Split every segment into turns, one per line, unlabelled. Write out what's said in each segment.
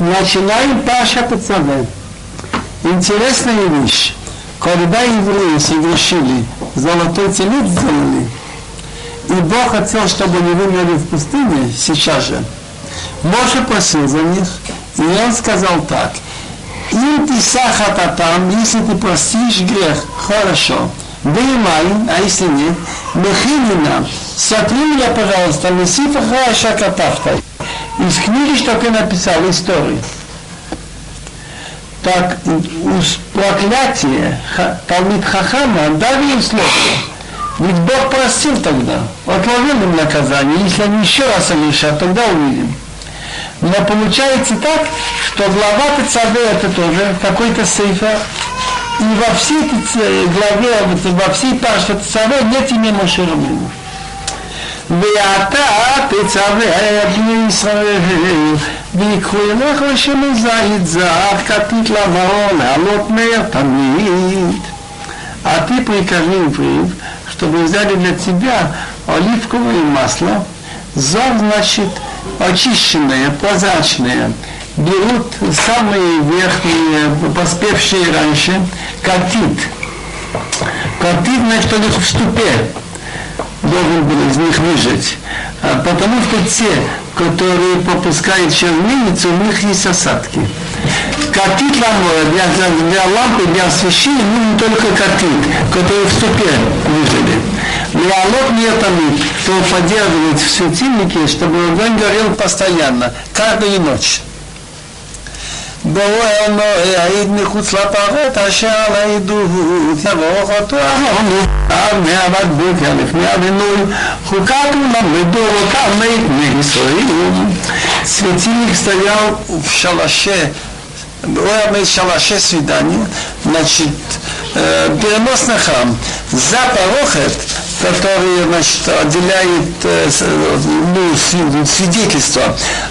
Начинаем Паша Пацаве. Интересная вещь. Когда евреи согрешили, золотой телец сделали, и Бог хотел, чтобы они вымерли в пустыне сейчас же, Моше просил за них, и он сказал так, им ты сахататам, если ты простишь грех, хорошо. Беймай, а если нет, мехини нам, сотри меня, пожалуйста, месифа хаша катафта. Из книги, что ты написал, истории. Так, проклятие Талмит Хахама дали им слово. Ведь Бог простил тогда, отложил им наказание. Если они еще раз совершат, тогда увидим. Но получается так, что глава Тецаве это тоже какой-то сейфер. И во всей главе, во всей Паште Тецаве нет имени Мошерабину. ואתה תצווה בני ישראל ויקחו אליך לשמן זית זך כתית לבוא לעלות מר תמיד. А ты прикажи евреев, чтобы взяли для тебя оливковое масло, зор, значит, очищенное, прозрачное, берут самые верхние, поспевшие раньше, катит. Катит, значит, у них в ступе должен был из них выжить. А потому что те, которые попускают чернильницу, у них есть осадки. Катит ламора для, для лампы, для освещения нужен только катит, который в ступе выжили. Леолот не тамит, то поддерживать в светильнике, чтобы огонь горел постоянно, каждую ночь. בורא אלוהי העיד מחוץ לפרות אשר על העדות יבוך אותו אהרון עד מהבקבוק לפני הבינוי חוקת לדורותם מת מישראל Светильник стоял в шалаше, в шалаше свидания, значит, э, переносный храм. За порохет который значит, отделяет э, ну, свидетельство.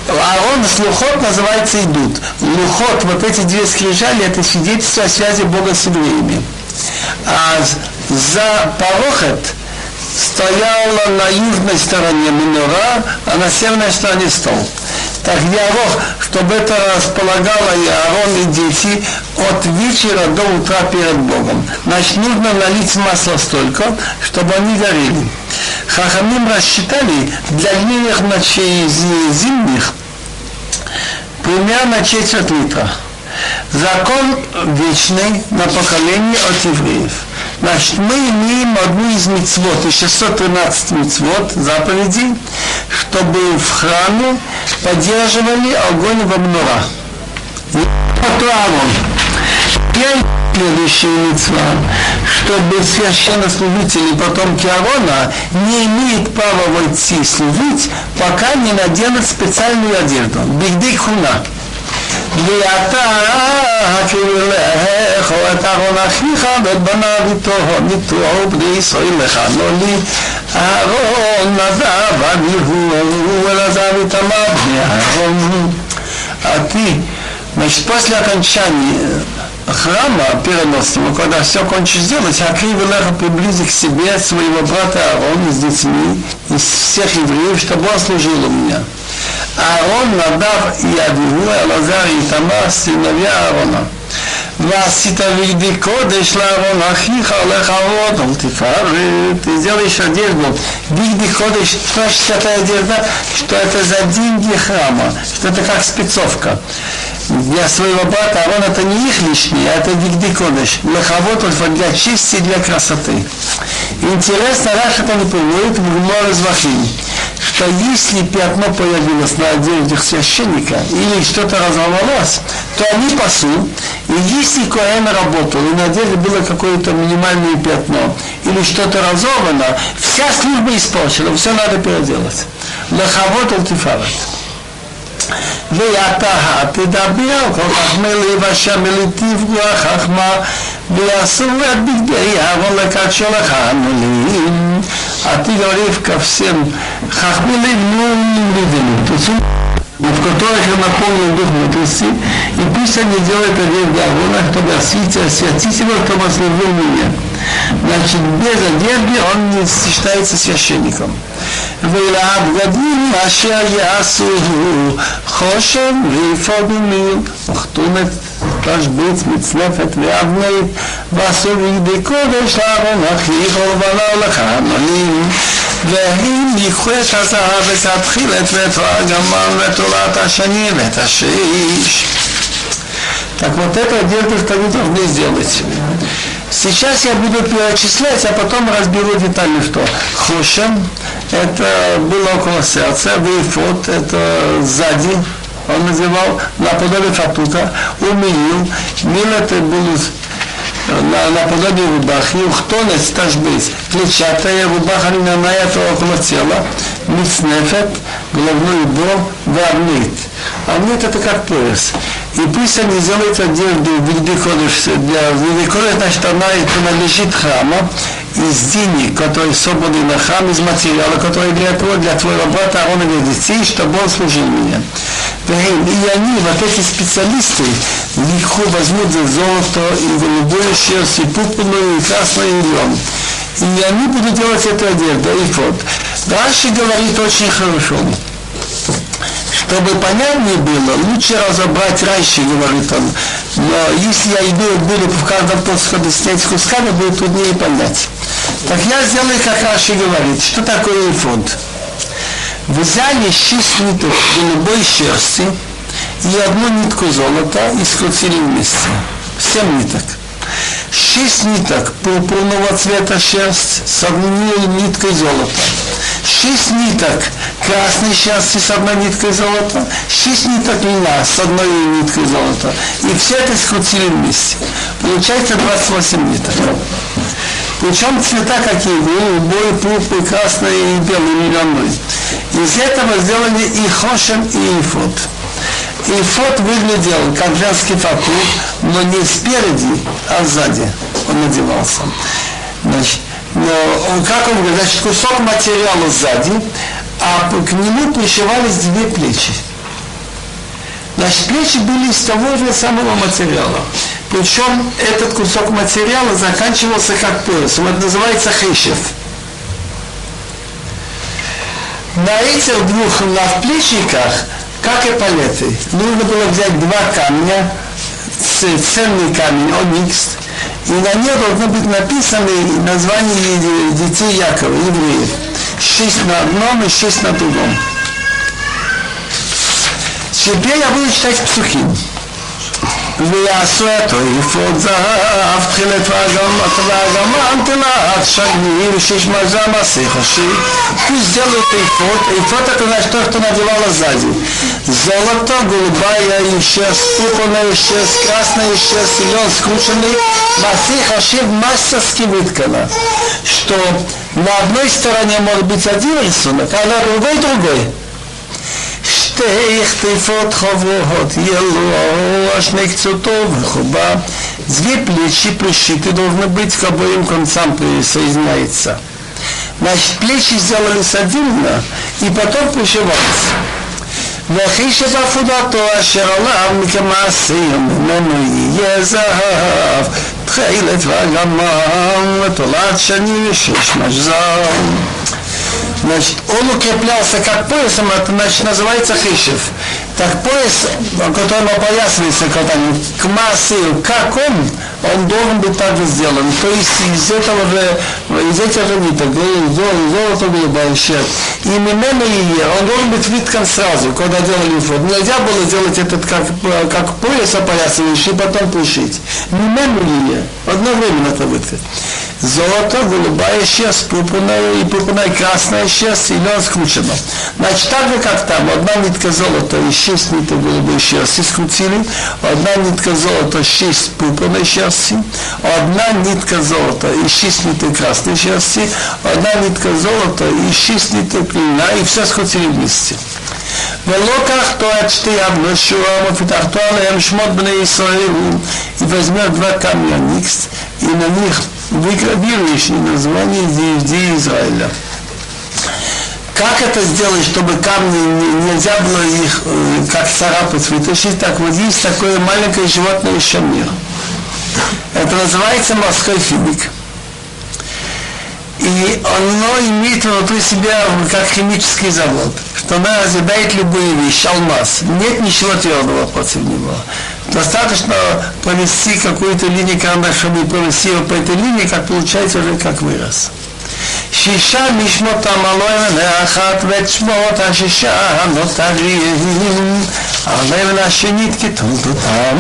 Аарон с лухот называется идут. Лухот, вот эти две скрижали, это свидетельство о связи Бога с евреями. А за порохет стояла на южной стороне минора, а на северной стороне стол. Так Ярох, чтобы это располагало и Аарон, и дети от вечера до утра перед Богом. Значит, нужно налить масло столько, чтобы они горели. Хахамим рассчитали для длинных ночей зимних примерно четверть литра. Закон вечный на поколение от евреев. Значит, мы имеем одну из мецвод, из 613 мецвод, заповедей, чтобы в храме поддерживали огонь в обнура. Это Аарон. Теперь следующая мецва, чтобы священнослужители, потомки Аарона, не имеют права войти служить, пока не наденут специальную одежду. Бигдик хуна. ואתה הכיר לך את אהרון אחיך ואת בניו איתו ניתוח בני ישראל לכנו לי אהרון נדב אביהו אלעזר איתמר בני אהרון А ты, значит, после окончания храма переносного, когда все кончишь делать, Акрив Леха приблизи к себе своего брата Аарона с детьми, из всех евреев, чтобы он служил у меня. אהרון, נדב, ידיהו, אלעזר, איתמר, סינביה אהרונה. ועשית בגדי קודש לאהרון אחיך הולך עבוד, אל תפארת, сделаешь одежду. Бигди кодеш, что значит эта одежда? Что это за деньги храма, что это как спецовка для своего брата Арон это не их лишний, а это Дигди Кодыш. Лехавот для чести и для красоты. Интересно, Раш это не приводит в Гмор Звахим, что если пятно появилось на одежде священника или что-то разорвалось, то они пасу, и если Коэн работал, и на одежде было какое-то минимальное пятно, или что-то разорвано, вся служба испорчена, все надо переделать. Лехавот Алтифарат. ואתה תדבר כל כך מליב אשר מליטיב רוח חכמה ויעשו את בגדי אהרון לקדשו לך המילים а ты говоришь ко всем хахмилы мулидами, в которых я наполнил дух мудрости, и пусть они делают одежду Аарона, чтобы осветить, осветить его, чтобы ослужил меня. Значит, без одежды он не считается священником. ולבגדים אשר יעשו חושן ואפוד ומיל וכתונת תשביץ מצנפת ואבנית ועשו בגדי קודש לארון אחיך ולבנה לכהנים והם ייקחו את הזהב ואת התחילת ואת הגמל ואת עולת השני ואת השש Так вот это делать вы должны сделать. Сейчас я буду перечислять, а потом разберу детально, что Хошем, это было около сердца, Вейфот, это сзади, он называл наподобие фатута, умилил, мил это было на, наподобие рубахи, ухтонец тажбейс, клетчатая рубаха льняная, это около тела, мицнефет, головной убор, варнит. Арнит это как пояс. И пусть они делают одежду в Вильдикодыш, для Вильдикодыш, значит, она принадлежит храма, из денег, которые собраны на храм, из материала, который для этого, для твоего брата Аарона и детей, чтобы он служил мне. И они, вот эти специалисты, легко возьмут за золото и голубую шерсть, и пупную, и красную, и лен. И они будут делать эту одежду, и вот. Дальше говорит очень хорошо. Чтобы понятнее было, лучше разобрать раньше, говорит он. Но если я иду, буду в каждом подходе снять кусками, будет труднее понять. Так я сделаю, как Раши говорит. Что такое фонд? Взяли шесть ниток голубой шерсти и одну нитку золота и скрутили вместе. Семь ниток. Шесть ниток пурпурного цвета шерсть с одной ниткой золота шесть ниток красной шерсти с одной ниткой золота, шесть ниток льна с одной ниткой золота. И все это скрутили вместе. Получается 28 ниток. Причем цвета какие? Голубой, пурпур, красный и белый, миллионный. Из этого сделали и хошем, и ифот. Ифот выглядел как женский фатур, но не спереди, а сзади он надевался. Значит, но он, как он говорит, значит, кусок материала сзади, а к нему пришивались две плечи. Значит, плечи были из того же самого материала. Причем этот кусок материала заканчивался как пояс. Вот называется хейшев. На этих двух надплечниках, как и палеты, нужно было взять два камня, ценный камень, оникс, и на ней должно быть написано название детей Якова, евреев. Шесть на одном и шесть на другом. Теперь я буду читать псухим. ויעשו את אפוד זהב, תחילת והגמן תלת שגמיר, שיש מזל מסך השי. Пусть сделают эйфот. Эйфот это значит то, что надевала сзади. Золото, голубая шерсть, пурпурная шерсть, красная шерсть, зелен скрученный. Масих Ашив мастерски выткана. Что на одной стороне может быть один рисунок, а на другой другой. שתי כתפות חוברות ело, שני קצותו וחובה. Две плечи пришиты должны быть к обоим концам соединяется. Значит, плечи сделались отдельно и потом пришивались. וכי שבעפודתו אשר עליו מכמעשים ממנו יהיה זהב תחילת והגמם ותולד שני ושש משזר Значит, он укреплялся как поясом, это значит, называется хишев. Так пояс, которым опоясывается, когда к массе, как он, он должен быть также сделан. То есть из этого же, из этих же ниток, золото голубая щет. И мимена ее, он должен быть выткан сразу, когда делали фот. Нельзя было сделать этот как, как пояс опоясывающий и потом пришить. Мимена ее, одновременно это выткать золото, голубая шерсть, пурпурная и пурпурная красная шерсть, и лен скручено. Значит, так же, как там, одна нитка золота и шесть ниток голубой шерсти скрутили, одна нитка золота, шесть пурпурной шерсти, одна нитка золота и шесть ниток красной шерсти, одна нитка золота и шесть ниток льна, и все скрутили вместе. ולא קחתו את שתיהם לשורם ופתחתו עליהם שמות בני ישראל и возьмет два камня никс и на них выгравируешь название Иудеи Израиля. Как это сделать, чтобы камни нельзя было их э, как царапать, вытащить? Так вот есть такое маленькое животное шамир. Это называется морской финик. И оно имеет внутри себя как химический завод, что она разъедает любую вещь, алмаз. Нет ничего твердого против него. Достаточно провести какую-то линию карандаш, чтобы провести его по этой линии, как получается уже как вырос. שישה משמותם הלוים ואחת ואת שמות השישה הנותרים הלב השנית כתולדותם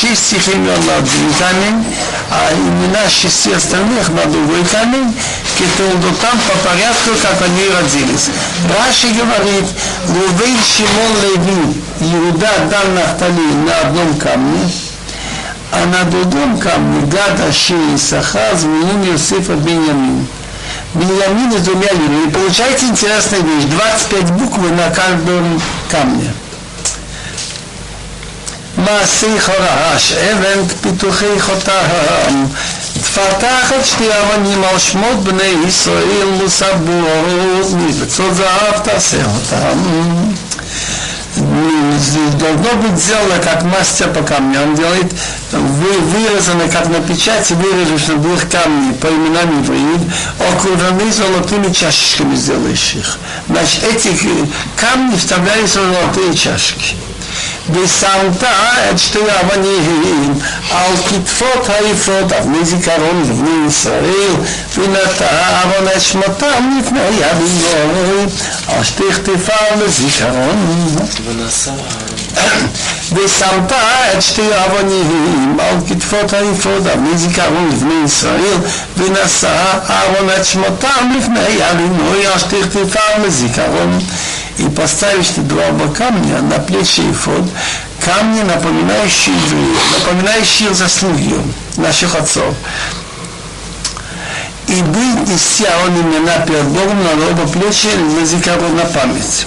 шесть стих имен на один камень, а имена шести остальных на другой камень, кетулдутам по порядку, как они родились. Раши говорит, Рувей Шимон Леви, Иуда Дан Нафтали на одном камне, а на другом камне Гад Аши Исаха, Звулун Йосифа Беньямин. Беньямин с двумя линиями. Получается интересная вещь. 25 букв на каждом камне. מעשי חרש, אבן פיתוחי חותם. תפתח את שתי אבנים על שמות בני ישראל מוסבות, מבצות זהב תעשה אותם. должно быть сделано как мастер по камню. Он делает вы, вырезано как на печати, вырежешь двух камней по именам евреев, окружены золотыми чашечками сделаешь их. Значит, эти камни вставляются в золотые чашки. ושמת את שתי האבנים על כתפות האפוד, אבני זיכרון לבני ישראל, ונטע אהרון את שמותם לפני יד אלוהים, על שתי כתפיו לזיכרון. ושמת את שתי האבנים על כתפות האפוד, אבני זיכרון לבני ישראל, ונשא אהרון את שמותם לפני יד אלוהים, על שתי כתפיו לזיכרון. и поставишь ты два камня на плечи и фод, камни, напоминающие, напоминающие заслуги наших отцов. И будет нести он имена перед Богом на оба плечи на зикару на память.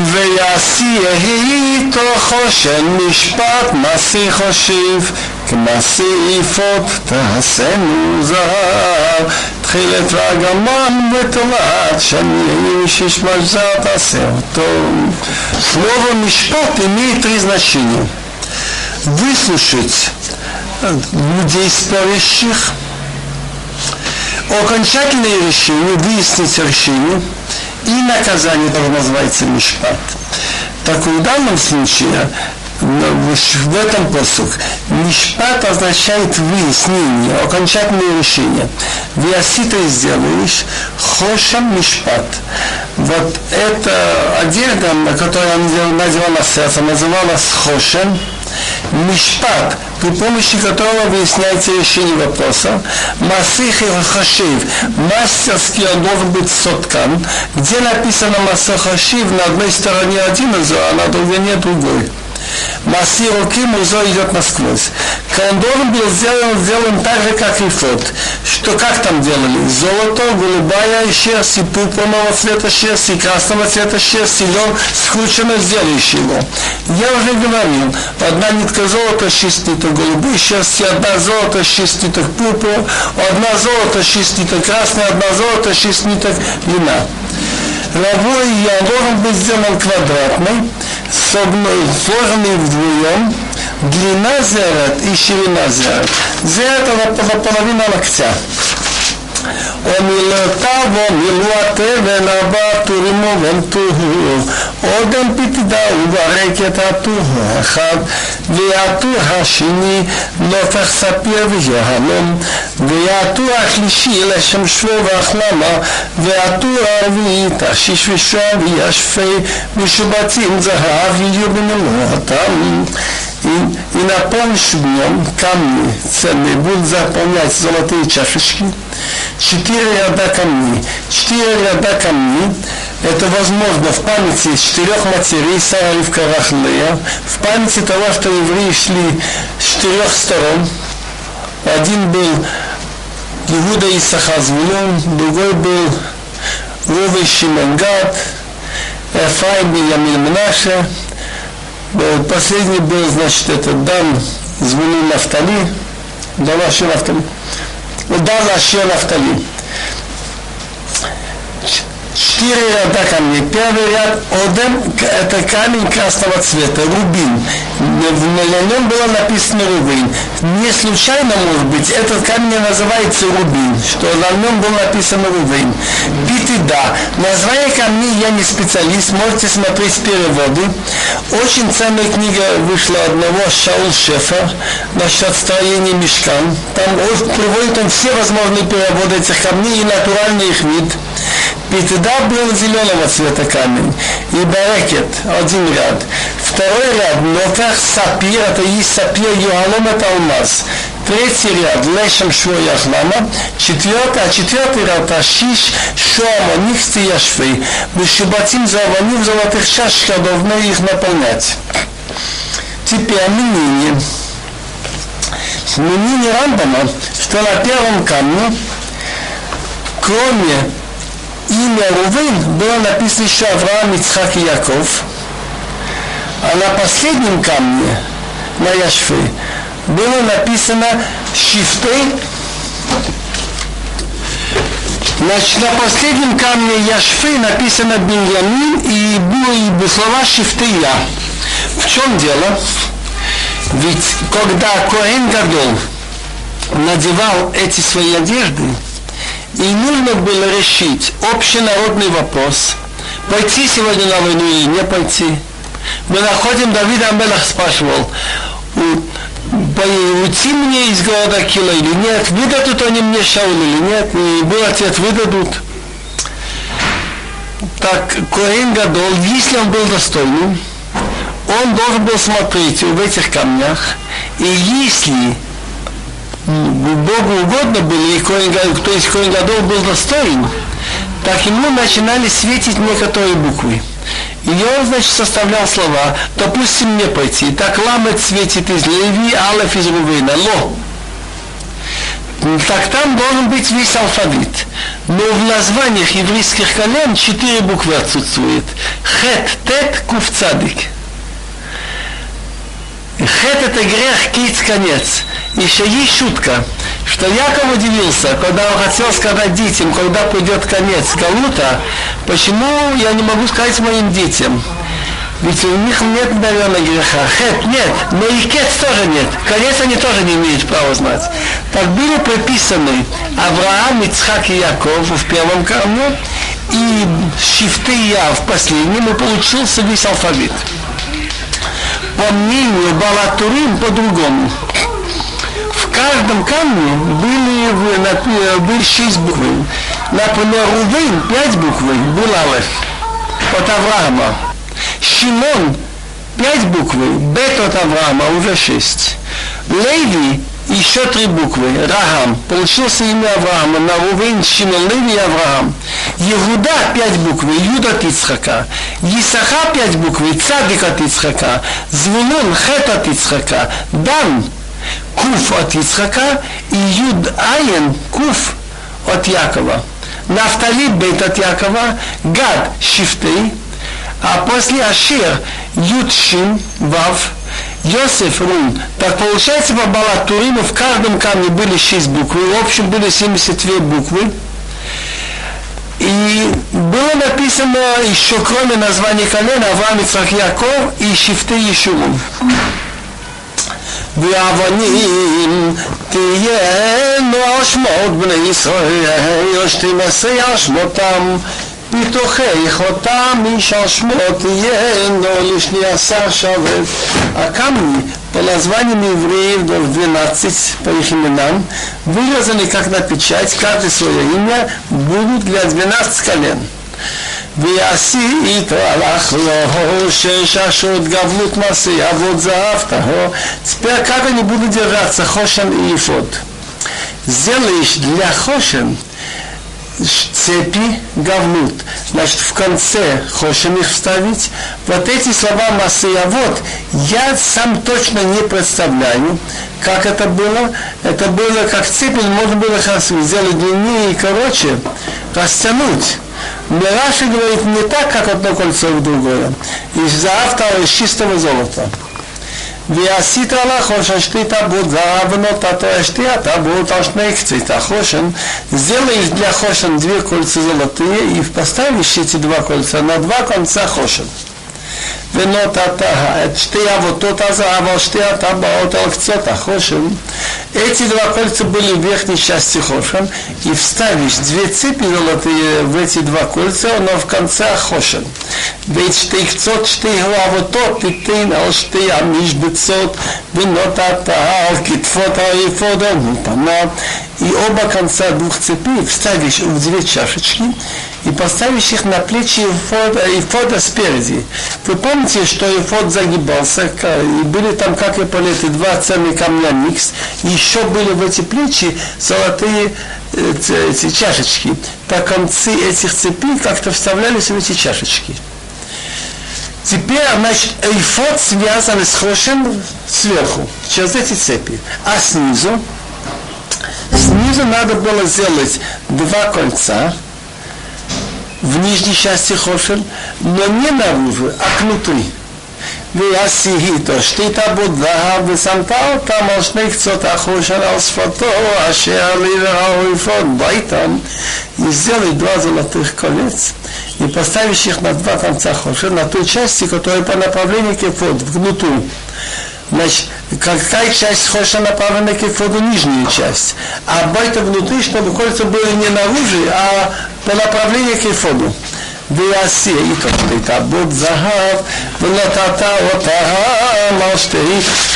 ויעשי יהי תוך חושן משפט מעשי חושיב כמעשי יפות תעשינו זהב תחילת והגמון ותולעת שאני шишмаш за тасерто. Слово «мишпат» имеет три значения. Выслушать людей спорящих, окончательное решение, выяснить решение – и наказание тоже называется мишпат. Так в данном случае в этом посух. Мишпат означает выяснение, окончательное решение. Виаси ты сделаешь, хошам мишпат. Вот эта одежда, на которой он надевал на сердце, называлась хошем, мишпат, при помощи которого выясняется решение вопроса. Масых и Хашив, мастерский он должен быть соткан, где написано Масах Хашив, на одной стороне один а на другой нет другой. Маси руки музо идет насквозь. Он должен был сделан, сделан так же, как и фот. Что как там делали? Золото, голубая шерсть, и пурпурного цвета шерсть, и красного цвета шерсть, и лен скручено сделаешь его. Я уже говорил, одна нитка золота, шесть ниток голубой шерсти, одна золото, шесть ниток пурпур, одна золото, шесть ниток красная, одна золото, шесть ниток льна. Равой я должен быть сделан квадратный, сложенный вдвоем, длина зерет и ширина зерет. Зерет это половина локтя. ומילותיו ומילו התבן הבא תורימו ונטוהו עודם פתדה וברק את הטור האחד והטור השני נופח ספיר ויהלום והטור השלישי לשם שבו והחלמה והטור הרביעי תשיש ושם וישפי משובצים זהב יהיו במלואתם и, и наполнишь в нем камни ценные, будут заполнять золотые чашечки, четыре ряда камней. Четыре ряда камней – это возможно в памяти четырех матерей Сара Ривка Рахлея, в памяти того, что евреи шли с четырех сторон. Один был Иуда и Сахазвулон, другой был Рова Шимонгад, Эфраим и Ямин Мнаше, последний был, значит, это Дан Звуни Нафтали, Дан Ашир Нафтали. Дан Ашир Нафтали. Четыре ряда камней. Первый ряд Одем, это камень красного цвета, рубин. На нем было написано рубин. Не случайно, может быть, этот камень называется рубин, что на нем было написано рубин. Битида. Название камней я не специалист, можете смотреть переводы. Очень ценная книга вышла одного Шаул Шефер насчет строения мешкан. Там приводит он все возможные переводы этих камней и натуральный их вид. Петеда был зеленого цвета камень. И барекет, один ряд. Второй ряд, нотах сапир, это есть сапир, юалом это алмаз. Третий ряд, лешем шво яхлама. Четвертый, а четвертый ряд, ашиш шоама, нихти яшвей. Бешибатим заваним золотых чашках должны их наполнять. Теперь мнение. Мнение Рамбама, что на первом камне, кроме имя Рувин было написано еще Авраам, Ицхак и Яков. А на последнем камне, на Яшфе, было написано Шифтей. Значит, на последнем камне Яшфы написано Беньямин и были слова Шифтея. В чем дело? Ведь когда Коэн Гадол надевал эти свои одежды, и нужно было решить общенародный вопрос, пойти сегодня на войну или не пойти. Мы находим, Давид Амелах спрашивал, уйти мне из города Кила или нет, выдадут они мне Шаул или нет, и был ответ, выдадут. Так, Коэн Гадол, если он был достойным, он должен был смотреть в этих камнях, и если Богу угодно было, и Коин, то есть Коин Гадол был достоин, так ему начинали светить некоторые буквы. И он, значит, составлял слова, допустим, мне пойти. Так ламет светит из Леви, алеф из Рувейна, ло. Так там должен быть весь алфавит. Но в названиях еврейских колен четыре буквы отсутствует. Хет, тет, кув, цадик. Хет это грех, киц, конец. Еще есть шутка, что Яков удивился, когда он хотел сказать детям, когда придет конец Галута, почему я не могу сказать моим детям? Ведь у них нет, наверное, греха. Хет нет, но и кец тоже нет. Конец они тоже не имеют права знать. Так были прописаны Авраам, Ицхак и Яков в первом камне, и Шифты и Я в последнем, и получился весь алфавит по мнению Балатурим по-другому. В каждом камне были, были шесть букв. Например, Рувейн пять букв был Алеф от Авраама. Шимон пять букв, Бет от Авраама уже шесть. Леви еще три буквы. Рахам. Получился имя Авраама. На Рувейн, Шимон, Леви Авраам. Егуда пять букв. Юда от Ицхака. Исаха пять букв. Цадик от Ицхака. Звулун Хет от Ицхака. Дан Куф от Ицхака. И Юд Айн Куф от Якова. Нафтали Бет от Якова. Гад Шифтей. А после Ашир Юд Шин Вав Йосиф Рун. Так получается по Балатуриму в каждом камне были 6 букв. В общем были 72 буквы. И было написано еще кроме названия колена Авраам, Ицхак, Яков и Шифты Ешурун. ואבנים תהיינו על שמות בני ישראל, יושבים עשי על שמותם מתוכך אותם איש על שמות יהנו לשני עשר שבת. הקמני по названиям евреев 12 по их именам, вырезаны как на печать, каждое свое имя, будут для 12 колен. ויעשי איתו הלך לו שששות גבלות מעשי אבות זהב טהור. Теперь как они будут держаться, Хошен и Ифод? Сделаешь для Хошен цепи говнут. Значит, в конце хочем их вставить. Вот эти слова вот я сам точно не представляю, как это было. Это было как цепи, можно было сделать длиннее и короче, растянуть. Но Раши говорит не так, как одно кольцо в другое. Из завтра из чистого золота. ועשית על החושן שתי טבעות זהב ונותתו שתי הטבעות על שני קצות החושן. Сделаешь для хошен две кольца золотые и поставишь эти два кольца на два конца хошен. ונותת את שתי אבותות הזהב על שתי הטבעות על קצות החושן. Эти два кольца были в верхней части хошен, и вставишь две цепи золотые в эти два кольца, но в конце хошен. ואת שתי קצות שתי האבותות תיתן על שתי המשבצות ונותת על כתפות האפוד המופנות и оба конца двух цепей вставишь в две чашечки и поставишь их на плечи Ифода, Ифода спереди. Вы помните, что Ифод загибался, и были там, как и полеты, два цельных камня микс, еще были в эти плечи золотые эти чашечки. По концы этих цепей как-то вставлялись в эти чашечки. Теперь, значит, эйфод связан с хошем сверху, через эти цепи. А снизу, снизу надо было сделать два кольца в нижней части хошен, но не наружу, а внутри. ועשית שתי טבות זהב ושמת אותם על שני קצות החושן על שפתו אשר לי והאויפות ביתן и сделай два золотых колец и поставишь их на два конца хошен, на той части, которая по направлению к эфоду, внутрь. Значит, какая часть хошен направлена к эфоду, нижняя часть. А байта внутри, чтобы кольца были не наружу, а по направлению к эфоду. ויעשי איתו שתי טבות זהב ונתת אותה על שתי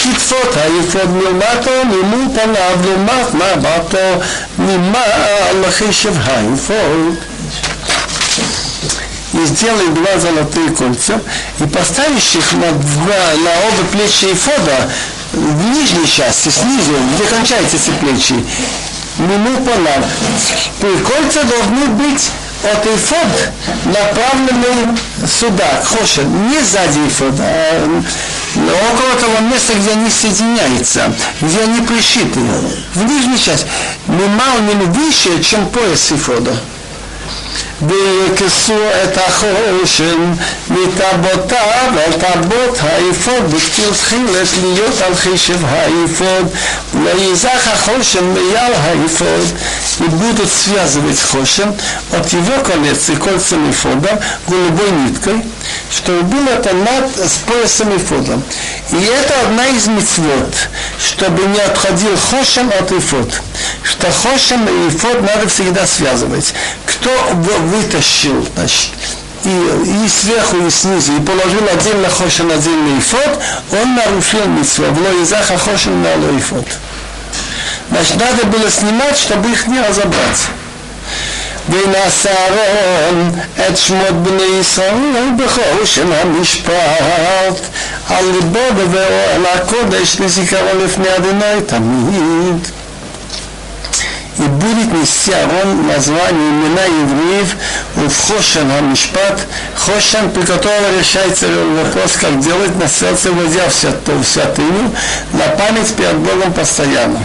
כתפות היפות מלמטו ממול פניו לעומת מבטו ממעל חישב היפות и сделай два золотые кольца и поставишь их на, два, на оба плечи Ифода в нижней части, снизу, где кончаются эти плечи. Мимо пола. Кольца должны быть от эфод направленный сюда, хошен, не сзади эфода, а около того места, где они соединяются, где они пришиты, в нижней части, не мало, не выше, чем пояс эфода. ויקסו את החושן מטבעותיו על טבעות האפוד בתור תחילת להיות על חישב האפוד ויזך החושן מעל האפוד и будут связывать хошем от его колец и кольцами фода голубой ниткой, чтобы было это над с поясом и фодом. И это одна из мецвод, чтобы не отходил хошем от ифод. Что хошем и ифод надо всегда связывать. Кто вытащил, значит, и, и сверху, и снизу, и положил отдельно хошен, отдельный ифод, он нарушил митцву. В лоизаха хошен на лоифод. Значит, надо было снимать, чтобы их не разобрать. ונשא אהרון את שמות בני ישראל בחושן המשפט על ליבו בבואו הקודש לזיכרון לפני אדוני תמיד. и будет нести Арон название имена евреев в Хошен Амишпат, Хошен, при котором решается вопрос, как делать на сердце, вводя в святыню, на память перед Богом постоянно.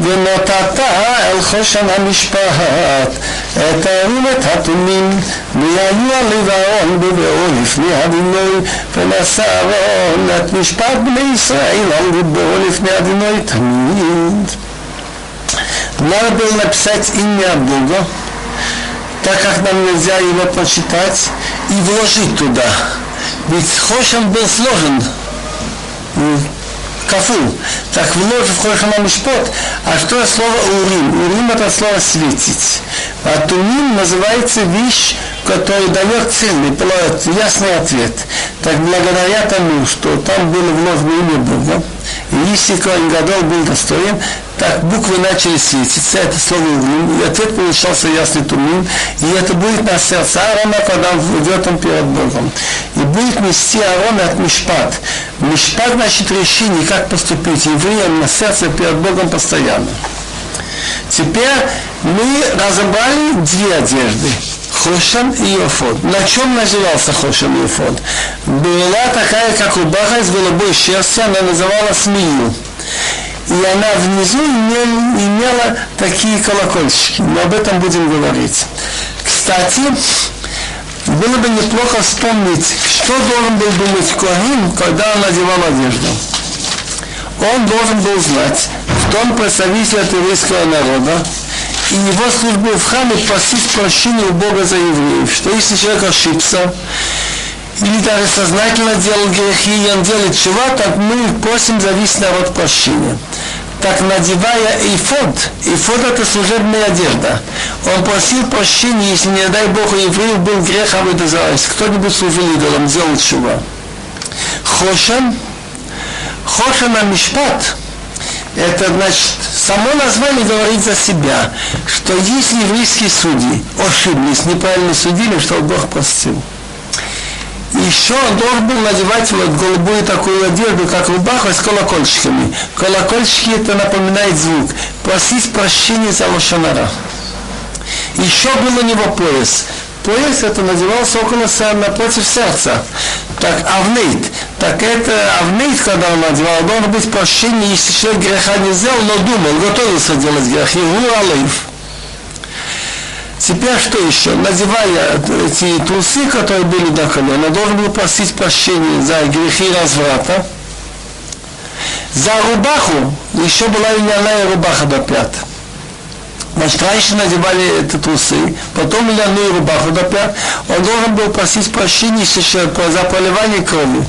ונתת אל חושן המשפט את האורים את התומים ויהיו הלבעון בבואו לפני הדינוי ונשא אהרון את משפט בני ישראל על ליבו לפני הדינוי תמיד надо было написать имя Бога, так как нам нельзя его прочитать, и вложить туда. Ведь Хошем был сложен кафу. Так вновь входит на мишпот. А что слово урим? Урим это слово светить. А тумим называется вещь, которая дает цельный, ясный ответ. Так благодаря тому, что там было вложено имя Бога, и если Коэн Гадол был достоин, так буквы начали светиться, это слово урим, и ответ получался ясный тумим, и это будет на сердце Аарона, когда он ведет он перед Богом. И будет нести Аарон от Мишпат. Мишпат значит решение, как поступить евреям на сердце перед Богом постоянно. Теперь мы разобрали две одежды. Хошан и Йофод. На чем назывался Хошан и Йофод? Была такая, как у Баха из голубой шерсти, она называлась Мию. И она внизу имела, имела такие колокольчики. Но об этом будем говорить. Кстати, Было бы неплохо вспомнить, что должен был думать Коин, когда он надевал одежду. Он должен был знать, что он представитель еврейского народа, и его службу в храме просить прощения у Бога за евреев, что если человек ошибся, или даже сознательно делал грехи, и он делает чего, так мы просим за весь народ прощения. Так надевая эйфод, эйфод это служебная одежда, он просил прощения, если, не дай Бог, у евреев был грех Абидазарайс, кто-нибудь служил идолом, сделал чего. Хошан, Хошан Амишпат, это значит, само название говорит за себя, что если еврейские судьи ошиблись, неправильно судили, что Бог простил. Еще он должен был надевать вот голубую такую одежду, как рубаха с колокольчиками. Колокольчики это напоминает звук. Просить прощения за лошанара. Еще был у него пояс. Пояс это надевался около напротив сердца. Так, авнейт. Так это авнейт, когда он надевал, должен быть прощение, если человек греха не сделал, но думал, готовился делать грех. Его алейф. Теперь что еще? Надевая эти трусы, которые были до колена, должен был просить прощения за грехи разврата. За рубаху еще была льняная рубаха до пят. Значит, раньше надевали эти трусы, потом льняную рубаху до пят. Он должен был просить прощения за проливание крови.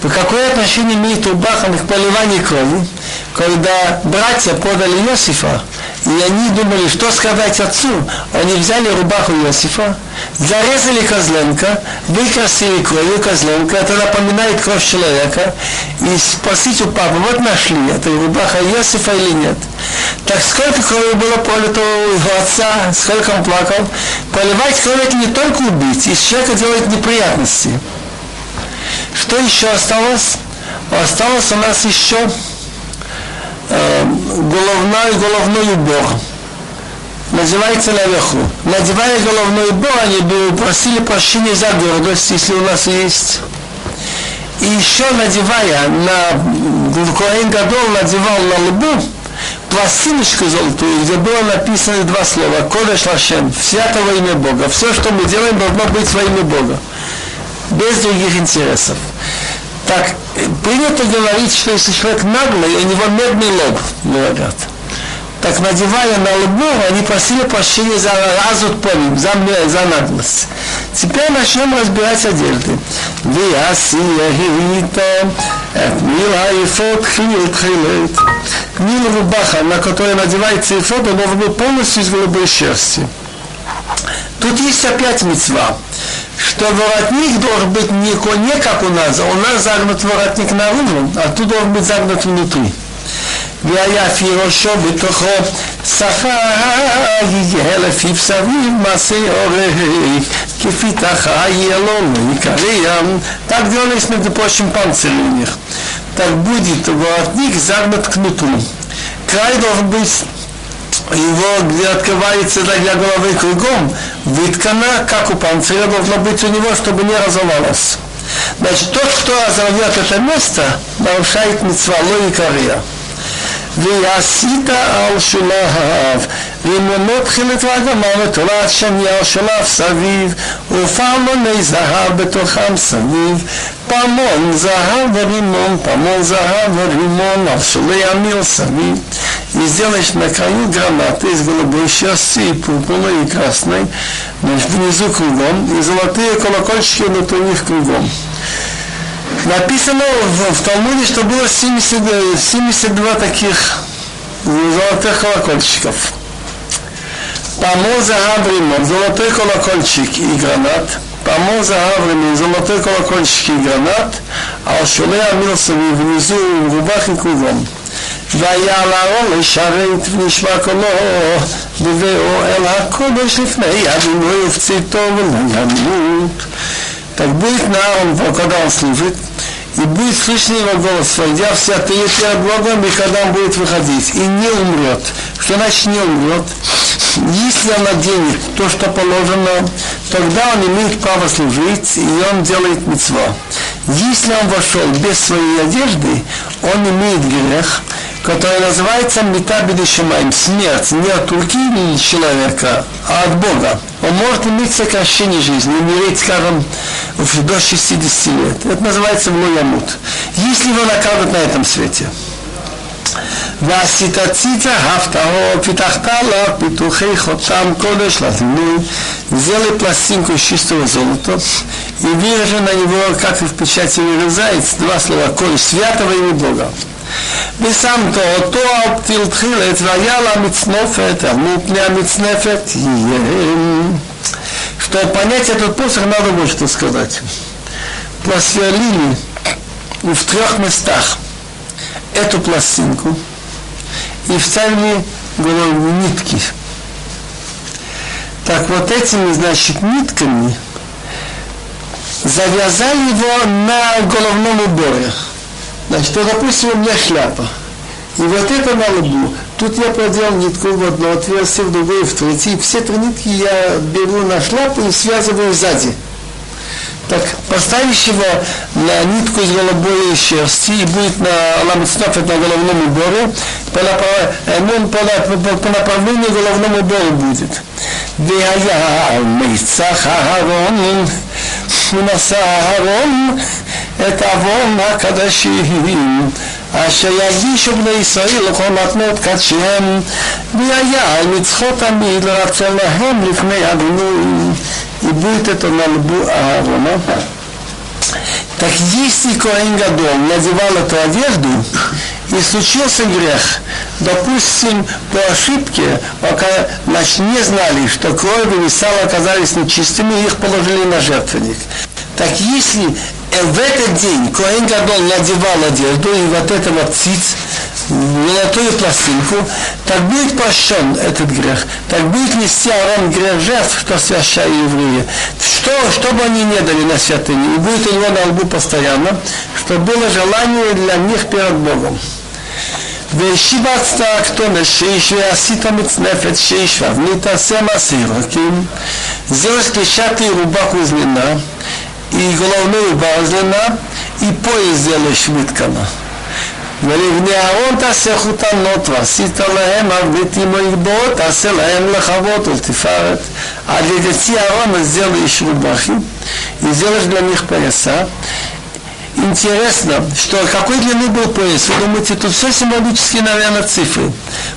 Какое отношение имеет рубаха к поливанию крови? Когда братья подали Иосифа, и они думали, что сказать отцу. Они взяли рубаху Иосифа, зарезали козленка, выкрасили кровью козленка, это напоминает кровь человека, и спросить у папы, вот нашли, это рубаха Иосифа или нет. Так сколько крови было пролито у его отца, сколько он плакал. Поливать кровь это не только убить, из человека делать неприятности. Что еще осталось? Осталось у нас еще головной, головной убор. Называется наверху. Надевая головной убор, они бы просили прощения за гордость, если у нас есть. И еще надевая на Коэн Гадол надевал на лбу пластиночку золотую, где было написано два слова Кодеш Лашем, святого имя Бога. Все, что мы делаем, должно быть во имя Бога. Без других интересов. Так, принято говорить, что если человек наглый, у него медный лоб, говорят. Так, надевая на лбу, они просили прощения за разут помим, за, за наглость. Теперь начнем разбирать одежды. Мил рубаха, на которой надевается ифот, он должен быть полностью из голубой шерсти. Тут есть опять мецва что воротник должен быть не, не как у нас, а у нас загнут воротник наружу, а тут должен быть загнут внутри. והיה פי ראשו בתוכו שכר יהיה לפי סביב מעשה עורק כפי תחה יהיה לו יקרים так делались между прочим панцирь у них так будет воротник загнут к нутру край должен быть его, где открывается для головы кругом, выткана, как у панциря, должно быть у него, чтобы не разорвалось. Значит, тот, кто разорвет это место, нарушает митцва логика рия. ועשית על שולחיו, רימונות תחילת וגמר ותולעת שני על שולף סביב, ופעמוני זהב בתוכם סביב, פעמון זהב ורימון, פעמון זהב ורימון על שולי המיל סביב. И сделаешь на краю гранаты из голубой шерсти и пурпурной и красной, значит, внизу кругом, и золотые колокольчики внутри них кругом. Написано в, в Талмуде, что было 70, 72 таких золотых колокольчиков. Помоза Авримон, золотой колокольчик и гранат. Помоза Авримон, золотой колокольчик и гранат. А Шуле Амилсови внизу в рубах и кругом. והיה לאור לשרת ונשמע קולו בבואו אל הקודש לפני אבינו ופציתו ולא ימות. Так будет на Аарон, когда он служит, и будет слышно его голос, войдя в святые Богом, и когда он будет выходить, и не умрет. Что значит не умрет? Если он наденет то, что положено, тогда он имеет право служить, и он делает мецва. Если он вошел без своей одежды, он имеет грех, которая называется Метабидишимаем, смерть не от руки человека, а от Бога. Он может иметь сокращение жизни, умереть, скажем, до 60 лет. Это называется влоямут. Если его накажут на этом свете. ועשית ציצה, הפתהו, פיתחת לה פיתוחי חותם קודש לזינוי, сделай пластинку из чистого золота и выражи на него, как и в печати вырезается, два слова «Коль святого имя Бога». ושמת אותו על פתיל תחילת והיה לה מצנופת, על פני המצנפת יהיה. Чтобы понять этот посох, надо вот что сказать. Просверлили в трех местах эту пластинку и вставили голову нитки. Так вот этими, значит, нитками завязали его на головном уборе. Значит, вот, допустим, у меня шляпа. И вот это на лбу. Тут я проделал нитку в одно отверстие, в другое, в третье. И все три нитки я беру на шляпу и связываю сзади. Так поставишь его на нитку из голубой шерсти и будет на ламицнофет на головном уборе, по, ну, по, по, по направлению головного убора будет. והיה מיצח אהרון ונשא אהרון את עוון הקדשים אשר יגישו בני ישראל לכל מתנות קדשיהם והיה על מצחו תמיד לרצון להם לפני אדוני и будет это на лбу Аарона. Так если Коэн Гадол надевал эту одежду, и случился грех, допустим, по ошибке, пока значит, не знали, что кровь и сало оказались нечистыми, их положили на жертвенник. Так если в этот день Коэн Гадол надевал одежду, и вот это вот циц, золотую пластинку, так будет прощен этот грех, так будет нести Арон грех жертв, что свяща евреи. Что, что бы они не дали на святыне, и будет у него на лбу постоянно, чтобы было желание для них перед Богом. וישיבת הכתונת שיש ועשית מצנפת שיש ונתעשה מעשי רקים сделать клетчатый рубаху из льна и головной убор из льна и пояс сделаешь выткано. ולבני אהרון תעשה חותנות, ועשית להם הבריתים הגבוהות, תעשה להם לכבוד ולתפארת. А для детей Аарона сделаешь рубахи и сделаешь для них пояса. Интересно, что какой длины был пояс? Вы думаете, тут все символически, наверное, цифры.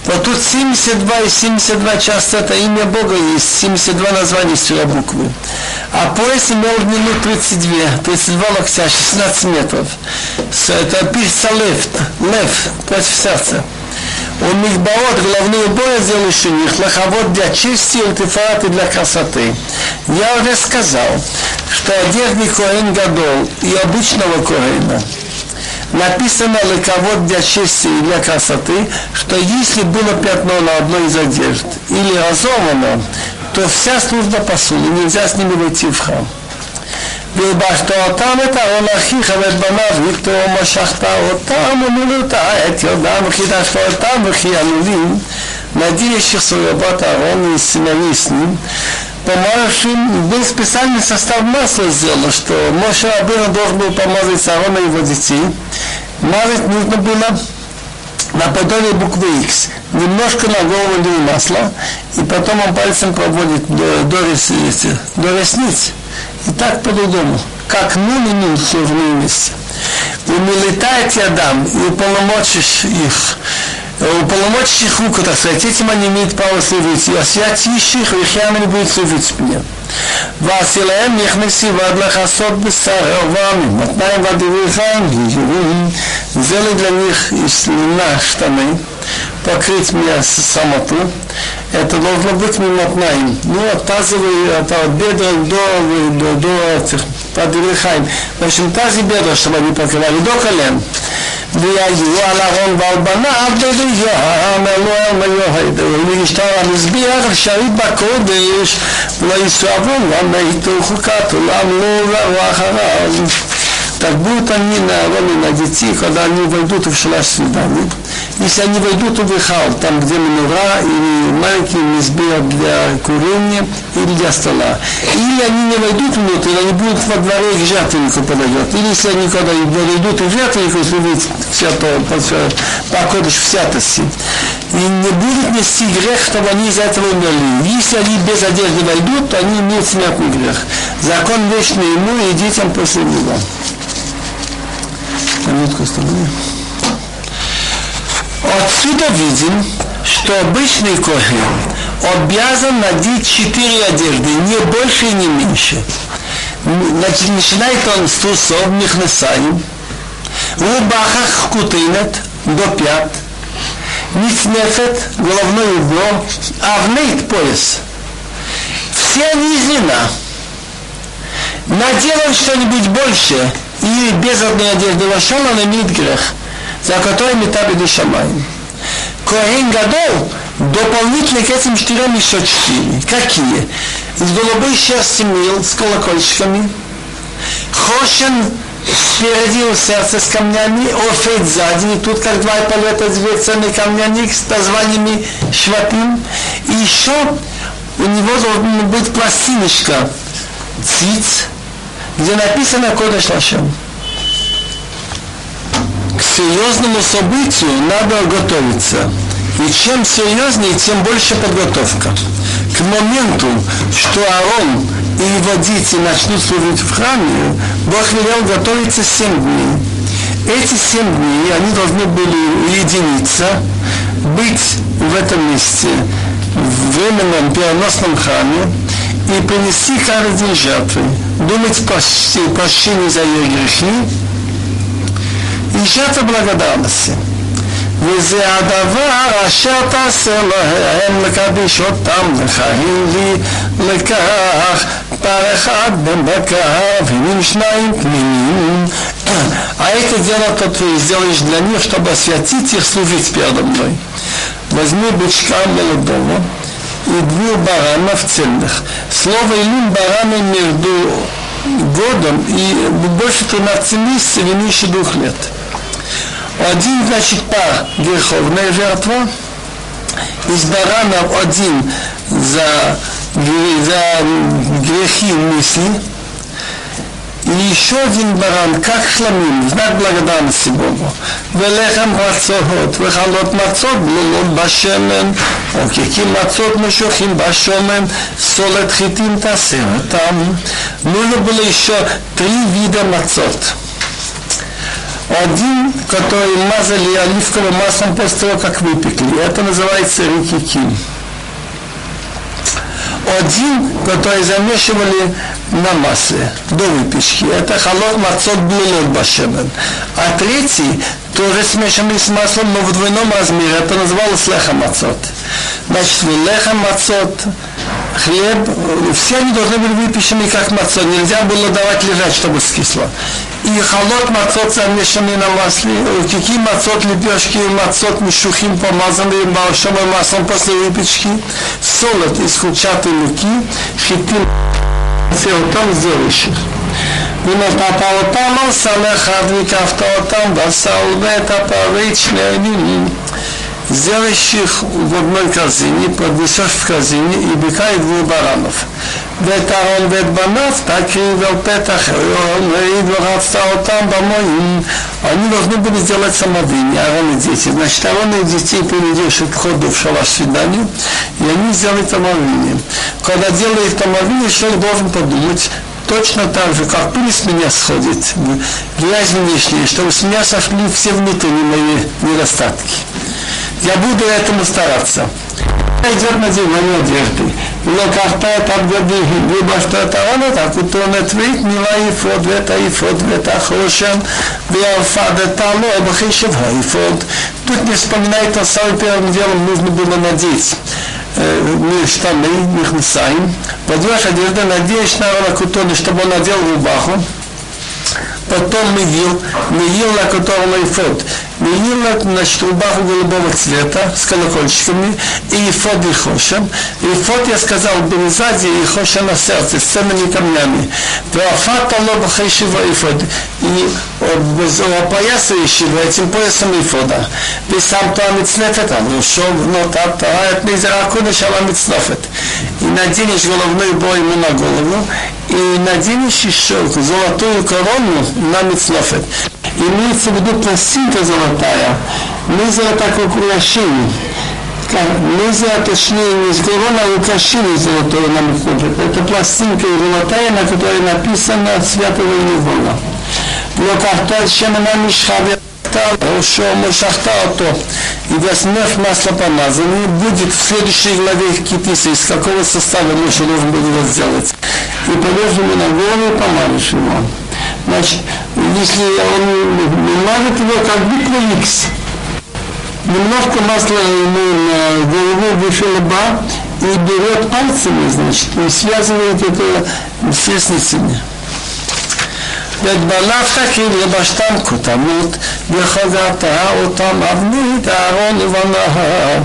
Вот тут 72 и 72 часто это имя Бога есть, 72 названий с буквы. А пояс имел длину 32, 32 локтя, 16 метров. Это пишется лев, лев против сердца. У Мигбаот головные уборы делающий них, лоховод для чести, ультифат и для красоты. Я уже сказал, что одежды Коэн Гадол и обычного Коэна написано лаковод для чести и для красоты, что если было пятно на одной из одежд или разорвано, то вся служба посуды, нельзя с ними войти в храм. והלבשת אותם את ארון אחיך ואת בניו איתו משכת אותם ומילאת את ידם וחידשת אותם וכי עלולים надеющих своего брата Аарона и сыновей с ним, помазавшим, был специальный состав масла сделан, что Моше Абина должен был помазать Аарона и его детей. Мазать нужно было наподобие буквы X. Немножко на голову лил масла, и потом он пальцем проводит до, до, ресниц, до ресниц. И так по-другому. Как нун и нун сложные вместе. Умилетает ядам и уполномочишь их уполномочить их руку, так сказать, этим они имеют право служить. И освятищих вехям они будут служить мне. ועשילהם נכנסי ועד לכסות בשר ערבם, מתניים והדברי חיים, сделай для них из льна штаны, покрыть меня самоту, это должно быть мимотнаем. Ну, от тазовой, от, от бедра до, до, до этих, под В общем, тазы бедра, чтобы они покрывали, до колен. ויהיו על אהרון ועל בניו בריום אלוהים אלוהידו ולהשתר המזביח שריד בקודש ולא יסועבו גם ביתו חוקת עולם לא ובאו אחריו. Так будут они на роли на детей, когда они войдут в шалаш свиданий, если они войдут в Вихал, там где минура, или маленький мизбех для курения, или для стола. Или они не войдут внутрь, они будут во дворе к жертвеннику подойдет. Или если они когда войдут в жертвеннику, если увидят все то, покодыш в святости, и не будут нести грех, чтобы они из этого умерли. Если они без одежды войдут, то они имеют смертный грех. Закон вечный ему и детям после него. Минутку останови. Отсюда видим, что обычный коhen обязан надеть четыре одежды, не больше и не меньше. Значит, начинает он с трусов, михнесаем, рубахах кутынет до пят, ницнефет, головной убор, авнейт пояс. Все они из льна. Надел он что-нибудь больше, или без одной одежды вошел, он имеет грех – за который метабиды шамаем. Коэн Гадол дополнительно к этим четырем еще четыре. Какие? Из голубой шерсти мил с колокольчиками, хошен спереди у сердца с камнями, офейт сзади, и тут как два палета с вецами камнями, с названиями шватим. И еще у него должна быть пластиночка, циц, где написано Кодеш Лашем к серьезному событию надо готовиться. И чем серьезнее, тем больше подготовка. К моменту, что Арон и его дети начнут служить в храме, Бог велел готовиться семь дней. Эти семь дней они должны были уединиться, быть в этом месте, в временном переносном храме, и принести каждый день жертвы, думать прощение за ее грехи, אישת הבלגדרנסי. וזה הדבר אשר תעשה להם לקדיש אותם לחיים לי לכך пар אחד במרכב, עם שניים пниmin. А это дело то ты сделаешь для них, чтобы освятить их служить передо мной. Возьми бычка молодого и двух баранов цельных. Слово илюм бараны между годом и больше 13 месяцев и меньше двух лет. Один, значит, пар греховная жертва, из баранов один за, за грехи мысли, и еще один баран, как шламим, знак благодарности Богу. Велехам мацот, вехалот мацот, блулот башемен, океки мацот мешохим башемен, солет хитим тасем. Там нужно было еще три вида мацот. Один, который мазали оливковым маслом после того, как выпекли. Это называется рикиким. Один, который замешивали на масле до выпечки. Это халот мацот блулот башемен. А третий, тоже смешанный с маслом, но в двойном размере. Это называлось леха мацот. Значит, леха мацот, хлеб, все они должны быть выпечены как мацот. Нельзя было давать лежать, чтобы скисло и холод мацот замешанный на масле, какие мацот лепешки, мацот мишухим помазанные большим маслом после выпечки, солод из хучатой муки, хитин אותם сделающих. ונתת אותם על סל אחד והקפת אותם בסל ואת הפריץ שני עניינים. сделающих в одной корзине, поднесешь в корзине и быка и двух баранов. ואת אהרון ואת בניו תקריב על פתח העיר ורצת אותם במוים. Они должны были сделать самовидение, Аарон и дети. Значит, Аарон и детей приведешь к входу в шалаш свидания, и они сделают омовение. Когда делают омовение, человек должен подумать, Точно так же, как пыль с меня сходит, грязь внешняя, чтобы с меня сошли все внутренние мои недостатки. Я буду этому стараться. Идет на землю одежды. Но как-то это годы, либо что-то он так куда он ответ, мила и фот, вета и фот, вета хорошен, веофада тало, обхишев и фот. Тут не вспоминает, то самым первым делом нужно было надеть штаны, мехнусаим, подвешь одежду, надеешь на кутоны, чтобы он надел рубаху, потом Мегил, Мегил, на котором Эйфод. Мегил, значит, рубаху голубого цвета с колокольчиками и Эйфод и Хошем. Эйфод, я сказал, Березади и Хоша на сердце, с ценными камнями. Вафата лоба Хайшива Эйфод. И опоясывающего этим поясом Эйфода. И сам то Амицнефет, а ушел, но тата, это не заракуна шала Амицнефет. И наденешь головной бой ему на голову, и наденешь еще золотую корону на Мицлофет. Имеется в виду пластинка золотая. Низа так украшение. Низа, точнее, не с корона, а украшение золотое на Мицлофет. Это пластинка золотая, на которой написано Святого Невола. Но как-то, чем она мешхавет, Рошо Мошахта Ото и возьмешь масло помазанное, будет в следующей главе Китиса, из какого состава Моше должен был его сделать. И положишь ему на голову помажешь его. Значит, если он мажет его как буква X, немножко масла ему на голову выше лба и берет пальцами, значит, и связывает это с лестницами. ודבלבת כי לבשתם כותמות, וחזרת אותם אבנית אהרון ובנהר,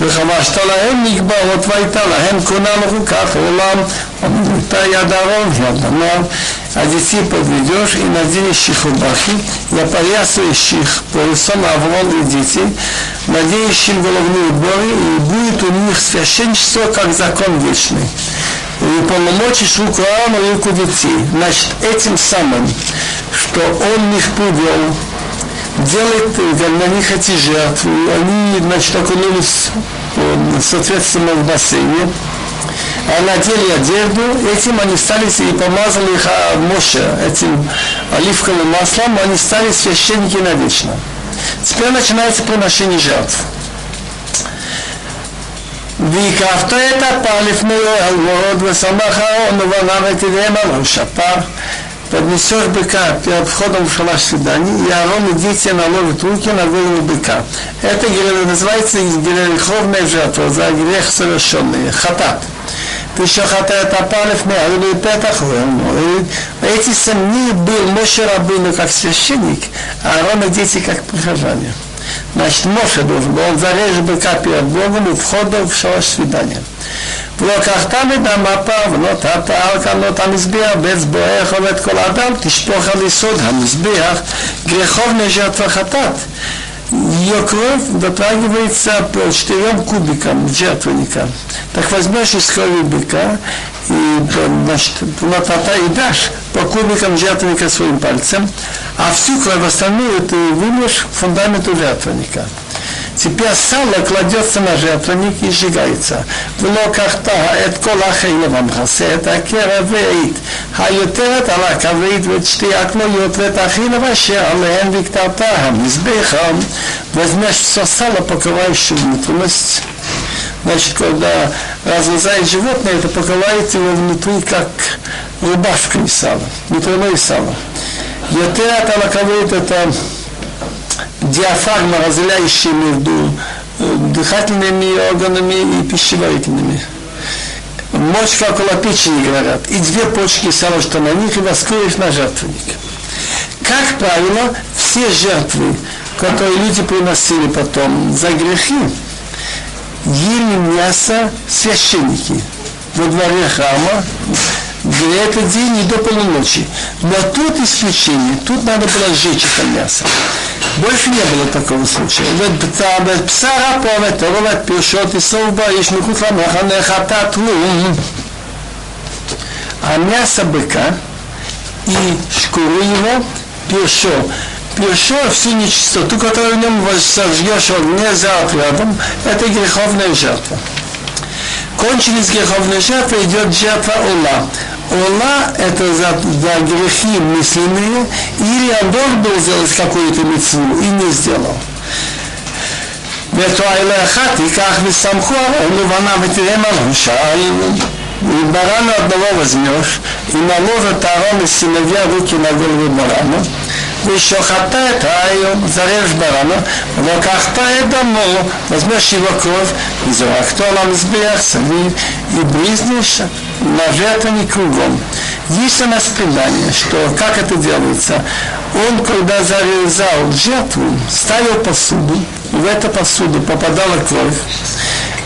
וחבשת להם מגבעות, והייתה להם כהונה מחוקת עולם, ומנתה יד אהרון ויד בניו. А детей подведешь и наденешь их рубахи, и опоясываешь их поясом Аврон и детей, надеющим головные уборы, и будет у них священничество, как закон вечный и полномочий руку и руку. Значит, этим самым, что он их привел, делает на них эти жертвы, они, значит, окунулись, соответственно, в бассейне, а надели одежду, этим они стали и помазали их а, Моше этим оливковым маслом, они стали священники навечно. Теперь начинается приношение жертв. והקרבת את הפר לפני הלוואות ושמח הארון ובנה ותדהם עליו שפר поднесешь быка перед входом в шалаш свидания, и Аарон и дети наложат руки на голову быка. Это называется греховная жертва за грех совершенный, хатат. Ты еще хатат апалев не, петах Эти семьи был Моше Рабыну как священник, а Аарон и дети как прихожане. Значит, Моше должен был, он зарежет быка перед Богом у входа в шалаш свидания. ולקחת מדם אפה ונותת על כנות המזבח באצבעיך ואת כל אדם תשפוך על יסוד המזבח грехов жертва хатат. Ее кровь дотрагивается по четырем кубикам жертвенника. Так возьмешь из крови быка и, э, значит, Натата и дашь по кубикам жертвенника своим пальцем, а всю кровь а остальную ты выльешь к фундаменту жертвенника. Теперь сало кладется на жертвенник и сжигается. В локах локахта эт колаха и левам хасе, это кера веит. А ютерет алака веит вечти акмо ютвет ахина ваше, алеем виктартахам, избехам. Возьмешь все сало, покрывающее внутренность. Значит, когда разрезает животное, это покрывает его внутри, как рубашкой сало, внутреннее сало. Йотерат алакавит это диафрагма, разделяющая между дыхательными органами и пищеварительными. Мочка около печени, говорят, и две почки сало, что на них, и воскуешь на жертвенник. Как правило, все жертвы, которые люди приносили потом за грехи, ели мясо священники во дворе храма в этот день и до полуночи. Но тут исключение, тут надо было сжечь это мясо. Больше не было такого случая. Псара повет, роват, пишет, и совба, и шмихут ламаха, нехата. А мясо быка и шкуру его, пишет, Пиршо всю нечистоту, которую в нем сожжешь огне за отрядом, это греховная жертва. Кончились греховные жертвы, идет жертва Ола. Ола – это за, за грехи мысленные, или он должен был сделать какую-то мецву и не сделал. ותועלה אחת ייקח וסמכו אהרון ובניו ותראה מלון שאל и барана одного возьмешь, и наложит Аарон из сыновья руки на голову барана, еще хатает раю, зарежь барана, локахтает домой, возьмешь его кровь, и зарахтолам сбех, и бризнешь на жертвенник кругом. Есть у нас предание, что как это делается. Он, когда зарезал жертву, ставил посуду, в эту посуду попадала кровь.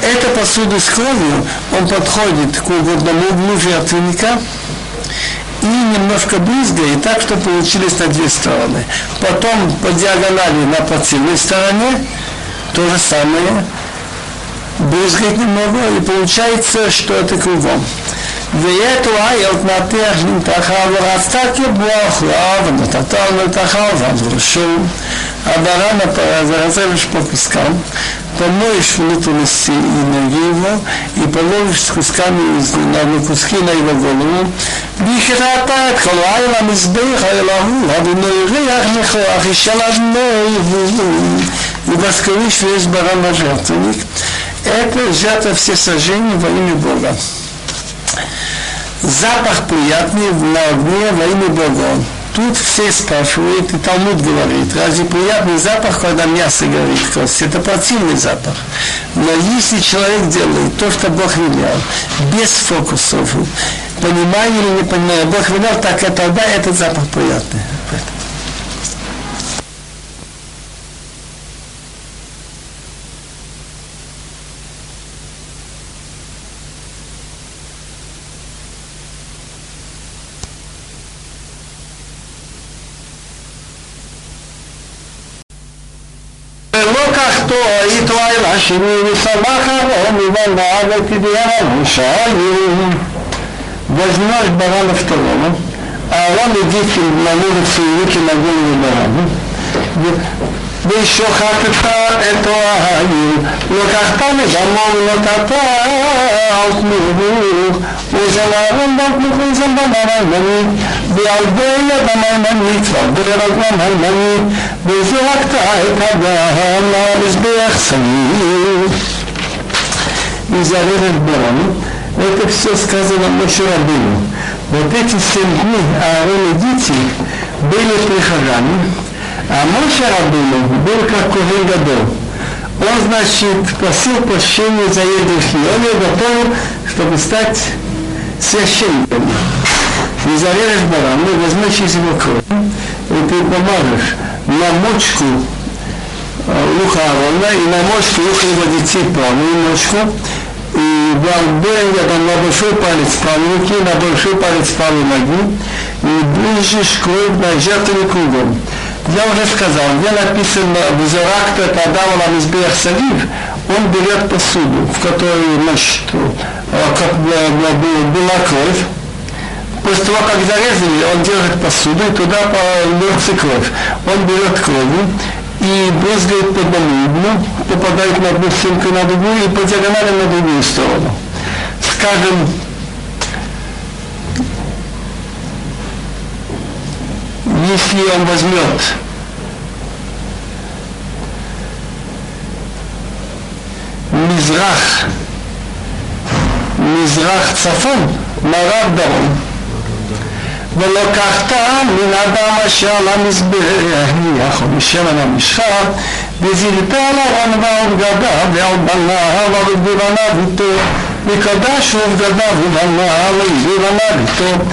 Эта посуда с кровью, он подходит к угодному углу жертвенника, и немножко брызгает так, что получились на две стороны. Потом по диагонали на противной стороне то же самое, брызгает немного, и получается, что это кругом. ויתו היית נתח נמתחה ורצתה כבוח רב ונתתה נתחה ועברו Адарана разрежешь по кускам, помоешь внутренности и ноги его, и положишь с кусками на куски на его голову. בקראת את כל לילה מזבח האלוהו, אדוני ריח נכוח, ישלב נוי и воскоришь весь баран на жертвенник. Это жертва все сожжения во имя Бога запах приятный на огне во имя Бога. Тут все спрашивают, и Талмуд говорит, разве приятный запах, когда мясо горит кость? Это противный запах. Но если человек делает то, что Бог велел, без фокусов, понимая или не понимая, Бог велел, так это тогда этот запах приятный. השני ושמח הרום ובנה ותדיינו шаю. Возьмешь барана второго, а он идите наложит Еще хапита это агил, но ну, как там и домом, ну, но тата алкмух, узеларом бабмух, узем бабараймани, биалбея бамаймани, цвабдерак бамаймани, безуакта это гам, лабизбех сани. И зарезать барами, это все сказано Моше Рабину. Вот эти семь дней Аарон и дети были прихожане, а Моше Рабину был как Ковен Гадол. Он, значит, просил прощения за их грехи. Он был готов, чтобы стать священником. И зарежешь баран, ну, возьмешь из его кровь, и ты помажешь на мочку уха Аарона и на мочку уха его детей правую мочку, и в там на большой палец правой руки, на большой палец правой ноги, и ближешь кровь на жертвенный кругом. Я уже сказал, где написано «Визоракта Тадава на Мизбех Савив», он берет посуду, в которой, значит, как была кровь, после того, как зарезали, он держит посуду, и туда льется кровь. Он берет кровь и брызгает по дому, попадает на одну стенку на другую и по диагонали на другую сторону. Скажем, если он возьмет מזרח, מזרח צפון, מערב דרום. ולקחת מן אדם אשר למזבח משמן המשחה וזילת על ארון ועל בגדיו ועל בניו ועל בניו איתו וקדש ובגדיו ובניו ובניו איתו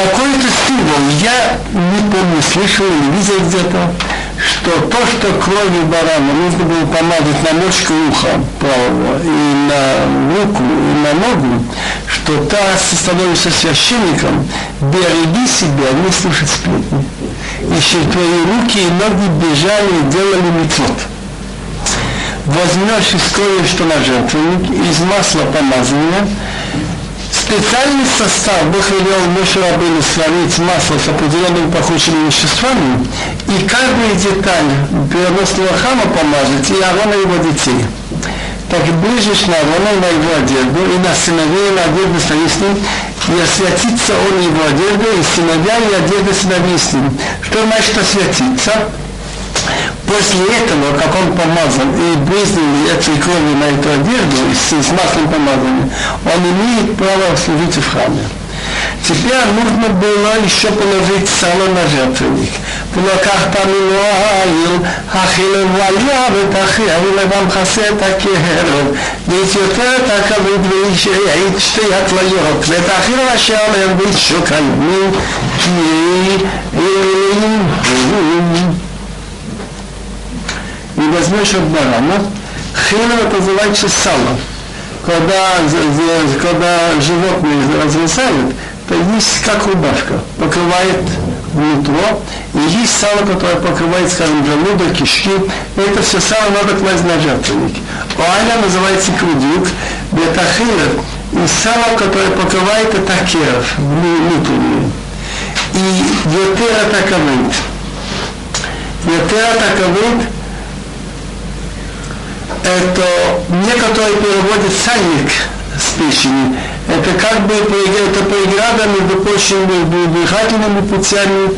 какой-то символ, я не помню, слышал или видел где-то, что то, что кровью барана нужно было помазать на мочку уха правого и на руку, и на ногу, что та становишься священником, береги себя, не слушай сплетни. Еще твои руки и ноги бежали и делали мецвод. Возьмешь из крови, что на жертвенник, из масла помазания, специальный состав Бог велел Моше Рабыну сварить масло с определенными пахучими веществами и каждую деталь переносного хама помазать и Аарона его детей. Так ближешь на и на его одежду, и на сыновей, и на одежду с ним, и освятится он его одежду, и сыновья, и одежда сыновей с ним. Что значит освятиться? После этого, как он помазан и брызнул этой кровью на эту одежду с, с маслом помазанным, он имеет право служить в храме. Теперь нужно было еще положить сало на жертвенник. ולקח פעמים העיל, החילם ועלייה ותכריע ולבם מכסה את הקרב, והתיותר את הכבוד והעיד שתי התליות, ואת האחיר אשר עליהם והתשוקנו, כי אלוהים הוא. и возьмешь от барана, хилем это называется сало. Когда, когда животные разрезают, то есть как рубашка, покрывает нутро, и есть сало, которое покрывает, скажем, желудок, кишки, это все сало надо класть на жертвенник. Оаля называется крудюк, бетахилер, и сало, которое покрывает, это керов, внутреннюю. И ветера таковыт. Ветера таковыт, это некоторые переводят сальник с печени. Это как бы это преграда между между дыхательными путями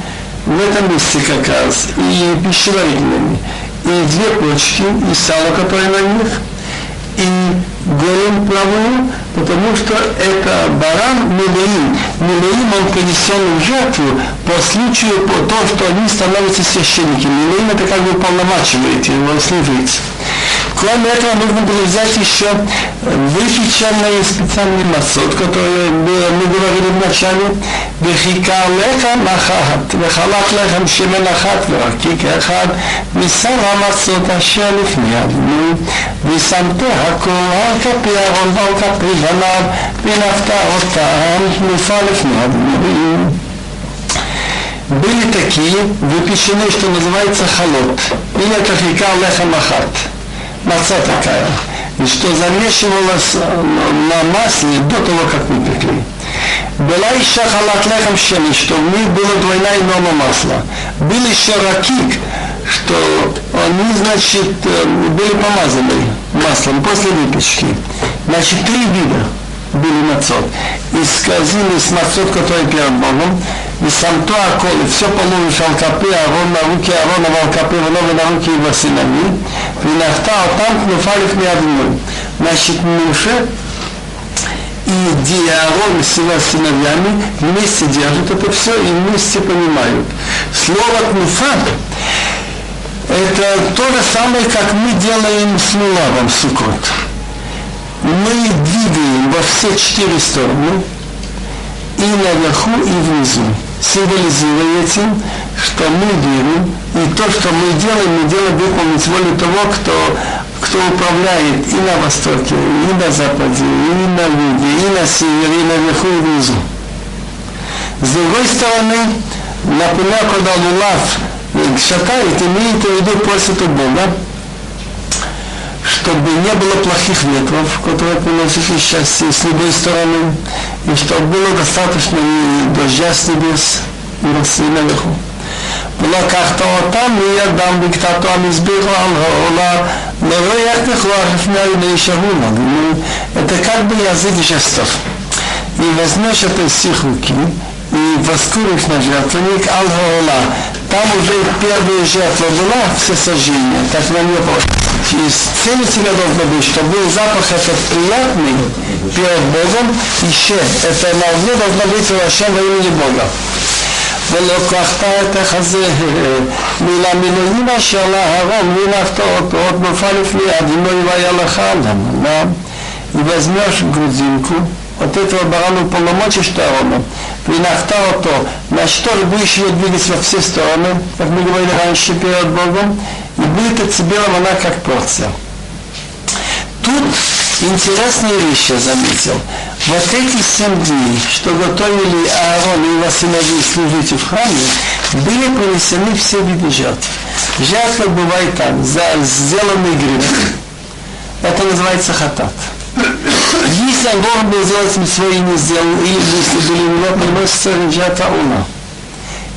в этом месте как раз и пищеварительными. И две почки, и сало, которое на них, и голем правую, потому что это баран Милеим. Милеим он принесен в жертву по случаю по то, что они становятся священниками. Милеим это как бы полномачивает его служить. Кроме этого, нужно было взять еще выпеченный специальный масот, который мы говорили в начале, וכיכר לחם אחת, וחלק לחם שמן אחת ורקיק אחד, ושר המצות אשר לפני אדוני, ושמת הכל על כפי אהרון ועל כפי בניו, ונפת אותם תנופה לפני אדוני. Были такие, выпечены, что называется халот, или это хикар лехам ахат Маца такая, и что замешивалось на масле до того, как выпекли. Была еще халат лехам шеми, что в них было двойная норма масла. Был еще ракик, что они, значит, были помазаны маслом после выпечки. Значит, три вида были мацот. И сказали с мацот, который перед Богом, и сам то акол, и все положишь алкапы, арон на руки арона в алкапы, вновь на руки его сынами, принахта а там кнуфалив не одну. Значит, Муше и Диарон с его сыновьями вместе держат это все и вместе понимают. Слово «кнуфа» это то же самое, как мы делаем с Мулавом Сукот. Мы двигаем во все четыре стороны, и наверху, и внизу символизируя этим, что мы верим, и то, что мы делаем, мы делаем выполнить волю того, кто, кто управляет и на востоке, и на западе, и на юге, и на севере, и наверху, и внизу. С другой стороны, например, когда Лулав шатает, имеет в виду просит у Бога, чтобы не было плохих ветров, которые приносят несчастье с любой стороны, и чтобы было достаточно дождя с небес и росы наверху. ולקחת אותם מידם בקטעתו המזבח על העולה, לא ריח בכוח לפני עיני שאולה. Это как бы язык жестов. И возьмешь это стих руки, и воскуришь на жертвенник Аль-Хаула. Там уже первая жертва была, все сожжения, так на нее и цель тебя должна быть, чтобы был запах этот приятный перед Богом, еще это на углу должно быть Рашем во имени Бога. ולקחת את החזה מלמילואים אשר לאהרון והנחת אותו עוד נפל לפני אדינוי והיה לך למנה и возьмешь грудинку от этого барана полномочий Аарона, винахта то, значит, тоже будешь ее двигать во все стороны, как мы говорили раньше перед Богом, и будет от тебя она как порция. Тут интересные вещи заметил. Вот эти семь дней, что готовили Аарон и его сыновей служить в храме, были принесены все виды жертв. Жертва бывает так, за сделанный грех. Это называется хатат. Если он должен был сделать свои не сделал, или если были у него, приносится жертва ума.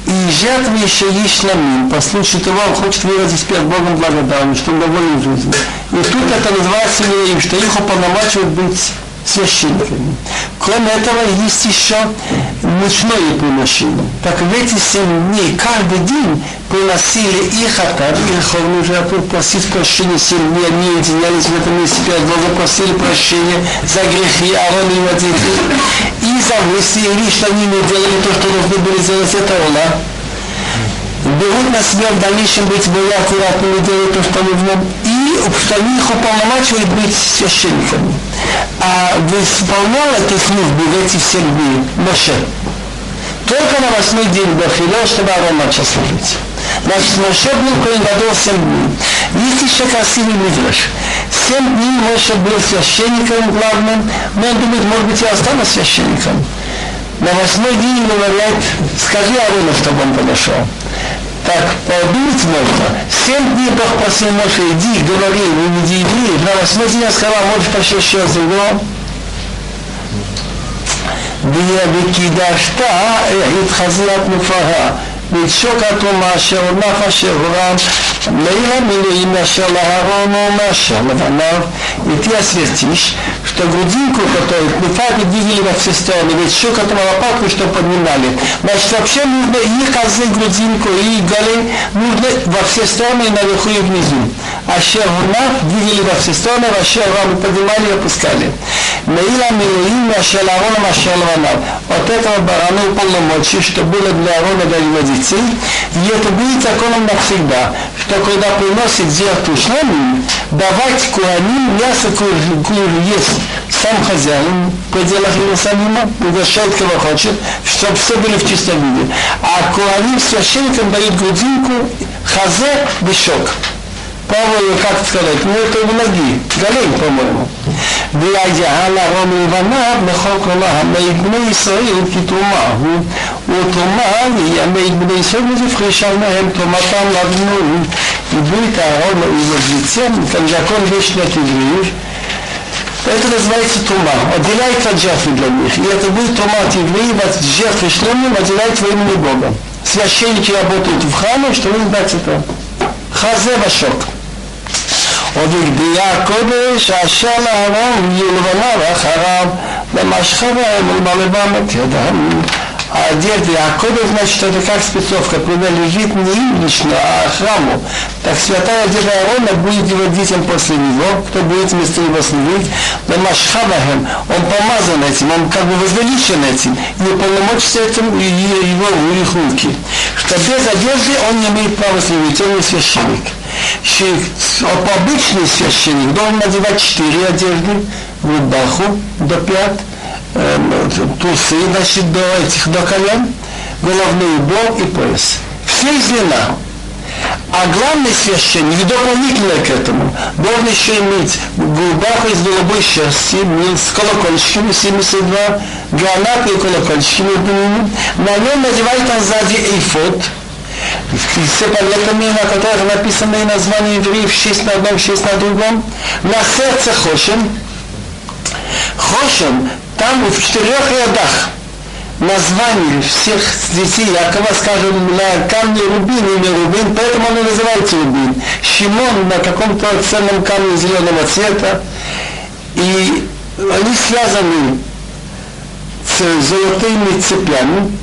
И жертва еще есть ламин, по случаю того, он хочет выразить перед Богом благодарность, что он доволен жизнью. И тут это называется им, что их уполномачивают быть священниками. Кроме этого, есть еще ночное приношение. Так в эти семь дней, каждый день приносили и хатар, и ховную жертву, просить прощения семь дней, они единялись в этом месте перед Богом, просили прощения за грехи Аарон и его дети. И за мысли, что они не делали то, что должны были сделать, это Ола. берут на себя в дальнейшем быть более аккуратными, делают то, что нужно, и что их уполномачивают быть священниками. А исполнял эту службу в эти все дни Моше. Только на восьмой день до Фило, чтобы Арон начал служить. Значит, Моше был Коин Гадол 7 дней. Есть еще красивый мидраш. Семь дней Моше был священником главным, но он думает, может быть, я останусь священником. На восьмой день говорят, скажи Арону, чтобы он подошел. Так, подумать можно. Семь дней Бог просил Моше, иди, говори, выведи евреев. На восьмой день я сказал, можешь пошел еще раз его. וקידשת את חזיית מופרה ויצוק התרומה אשר הונח אשר הורם ну, и ты осветишь, что грудинку, которую Мы и двигали во все стороны, ведь шил к этому лопатку, что поднимали. Значит, вообще нужно и козы, грудинку, и голень, нужно во все стороны, и наверху, и внизу. А шервна двигали во все стороны, а шервам поднимали и опускали. Наила Милуим Ашеларона Машелванав. От этого барана уполномочий, что было для Арона для его детей, и это будет законом навсегда, что когда приносит жертву шлемим, давать куаним мясо, которое есть сам хозяин, по делах Иерусалима, угощает кого хочет, чтобы все были в чистом виде. А куаним священникам дают грудинку, хазе, бешок. Павел, как сказать, ну это в ноги, голень, по-моему. ויהיה להרום לבניו לכל כל העמי בני ישראל כתרומה הוא ותרומה לימי בני ישראל וזפרישה להם תרומתם לבנו и будет Аарон и его детям, как закон вечный от евреев, это называется тума. Отделяет от жертвы для них. И это будет тума от евреев, от жертвы шлемным, отделяет во имени Бога. Священники работают в храме, что вы знаете это. Хазе вашок. ובגדיע הקודש אשר לאהרון יהיו לבניו אחריו למשכה בהם ולמלבם את ידם а одежды, а кодекс, значит, это как спецовка, принадлежит не им лично, а храму. Так святая одежда Аарона будет его детям после него, кто будет вместо него служить, но Машхабахем, он помазан этим, он как бы возвеличен этим, и уполномочится этим его в их руки. Что без одежды он не имеет права служить, он не священник. Обычный священник должен надевать четыре одежды, рубаху до пят, трусы, значит, до этих, до колен, головной убор и пояс. Все из льна. А главный священник, дополнительно к этому, должен еще иметь рубаху из голубой шерсти, с колокольчиками, 72, гранаты и колокольчиками, на нем надевает он сзади эйфот, все поверхами, на которых написано и название евреев, шесть на одном, шесть на другом, на сердце Хошем. Хошем там в четырех рядах название всех детей Якова, скажем, на камне Рубин, имя Рубин, поэтому он и называется Рубин. Шимон на каком-то ценном камне зеленого цвета. И они связаны с золотыми цепями,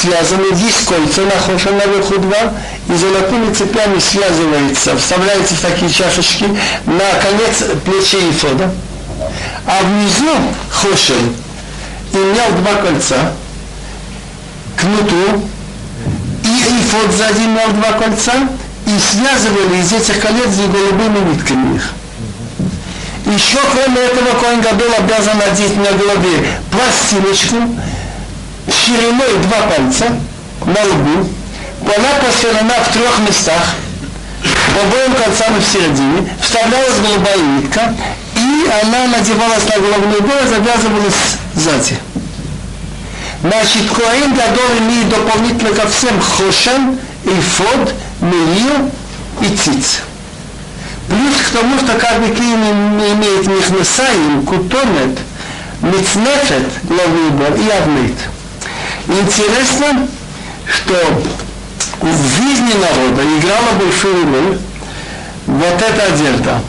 связаны, кольца на наверху два, и золотыми цепями связывается, вставляется в такие чашечки на конец плечей и фода. А внизу Хошель. Имел два кольца, кнуту, и эйфод сзади имел два кольца, и связывали из этих колец голубыми нитками их. Еще кроме этого Коин Гадол обязан надеть на голове пластиночку шириной два пальца на лбу, она посвящена в трех местах, по обоим концам и в середине, вставлялась голубая нитка, и она надевалась на головной убор и завязывалась сзади. Значит, Коэн Гадол имеет дополнительно ко всем хошен, эйфод, мелил и циц. Плюс к тому, что каждый клин имеет михнесаим, кутонет, мицнефет, главный убор и авнит. Интересно, что в жизни народа играла большую роль вот эта одежда.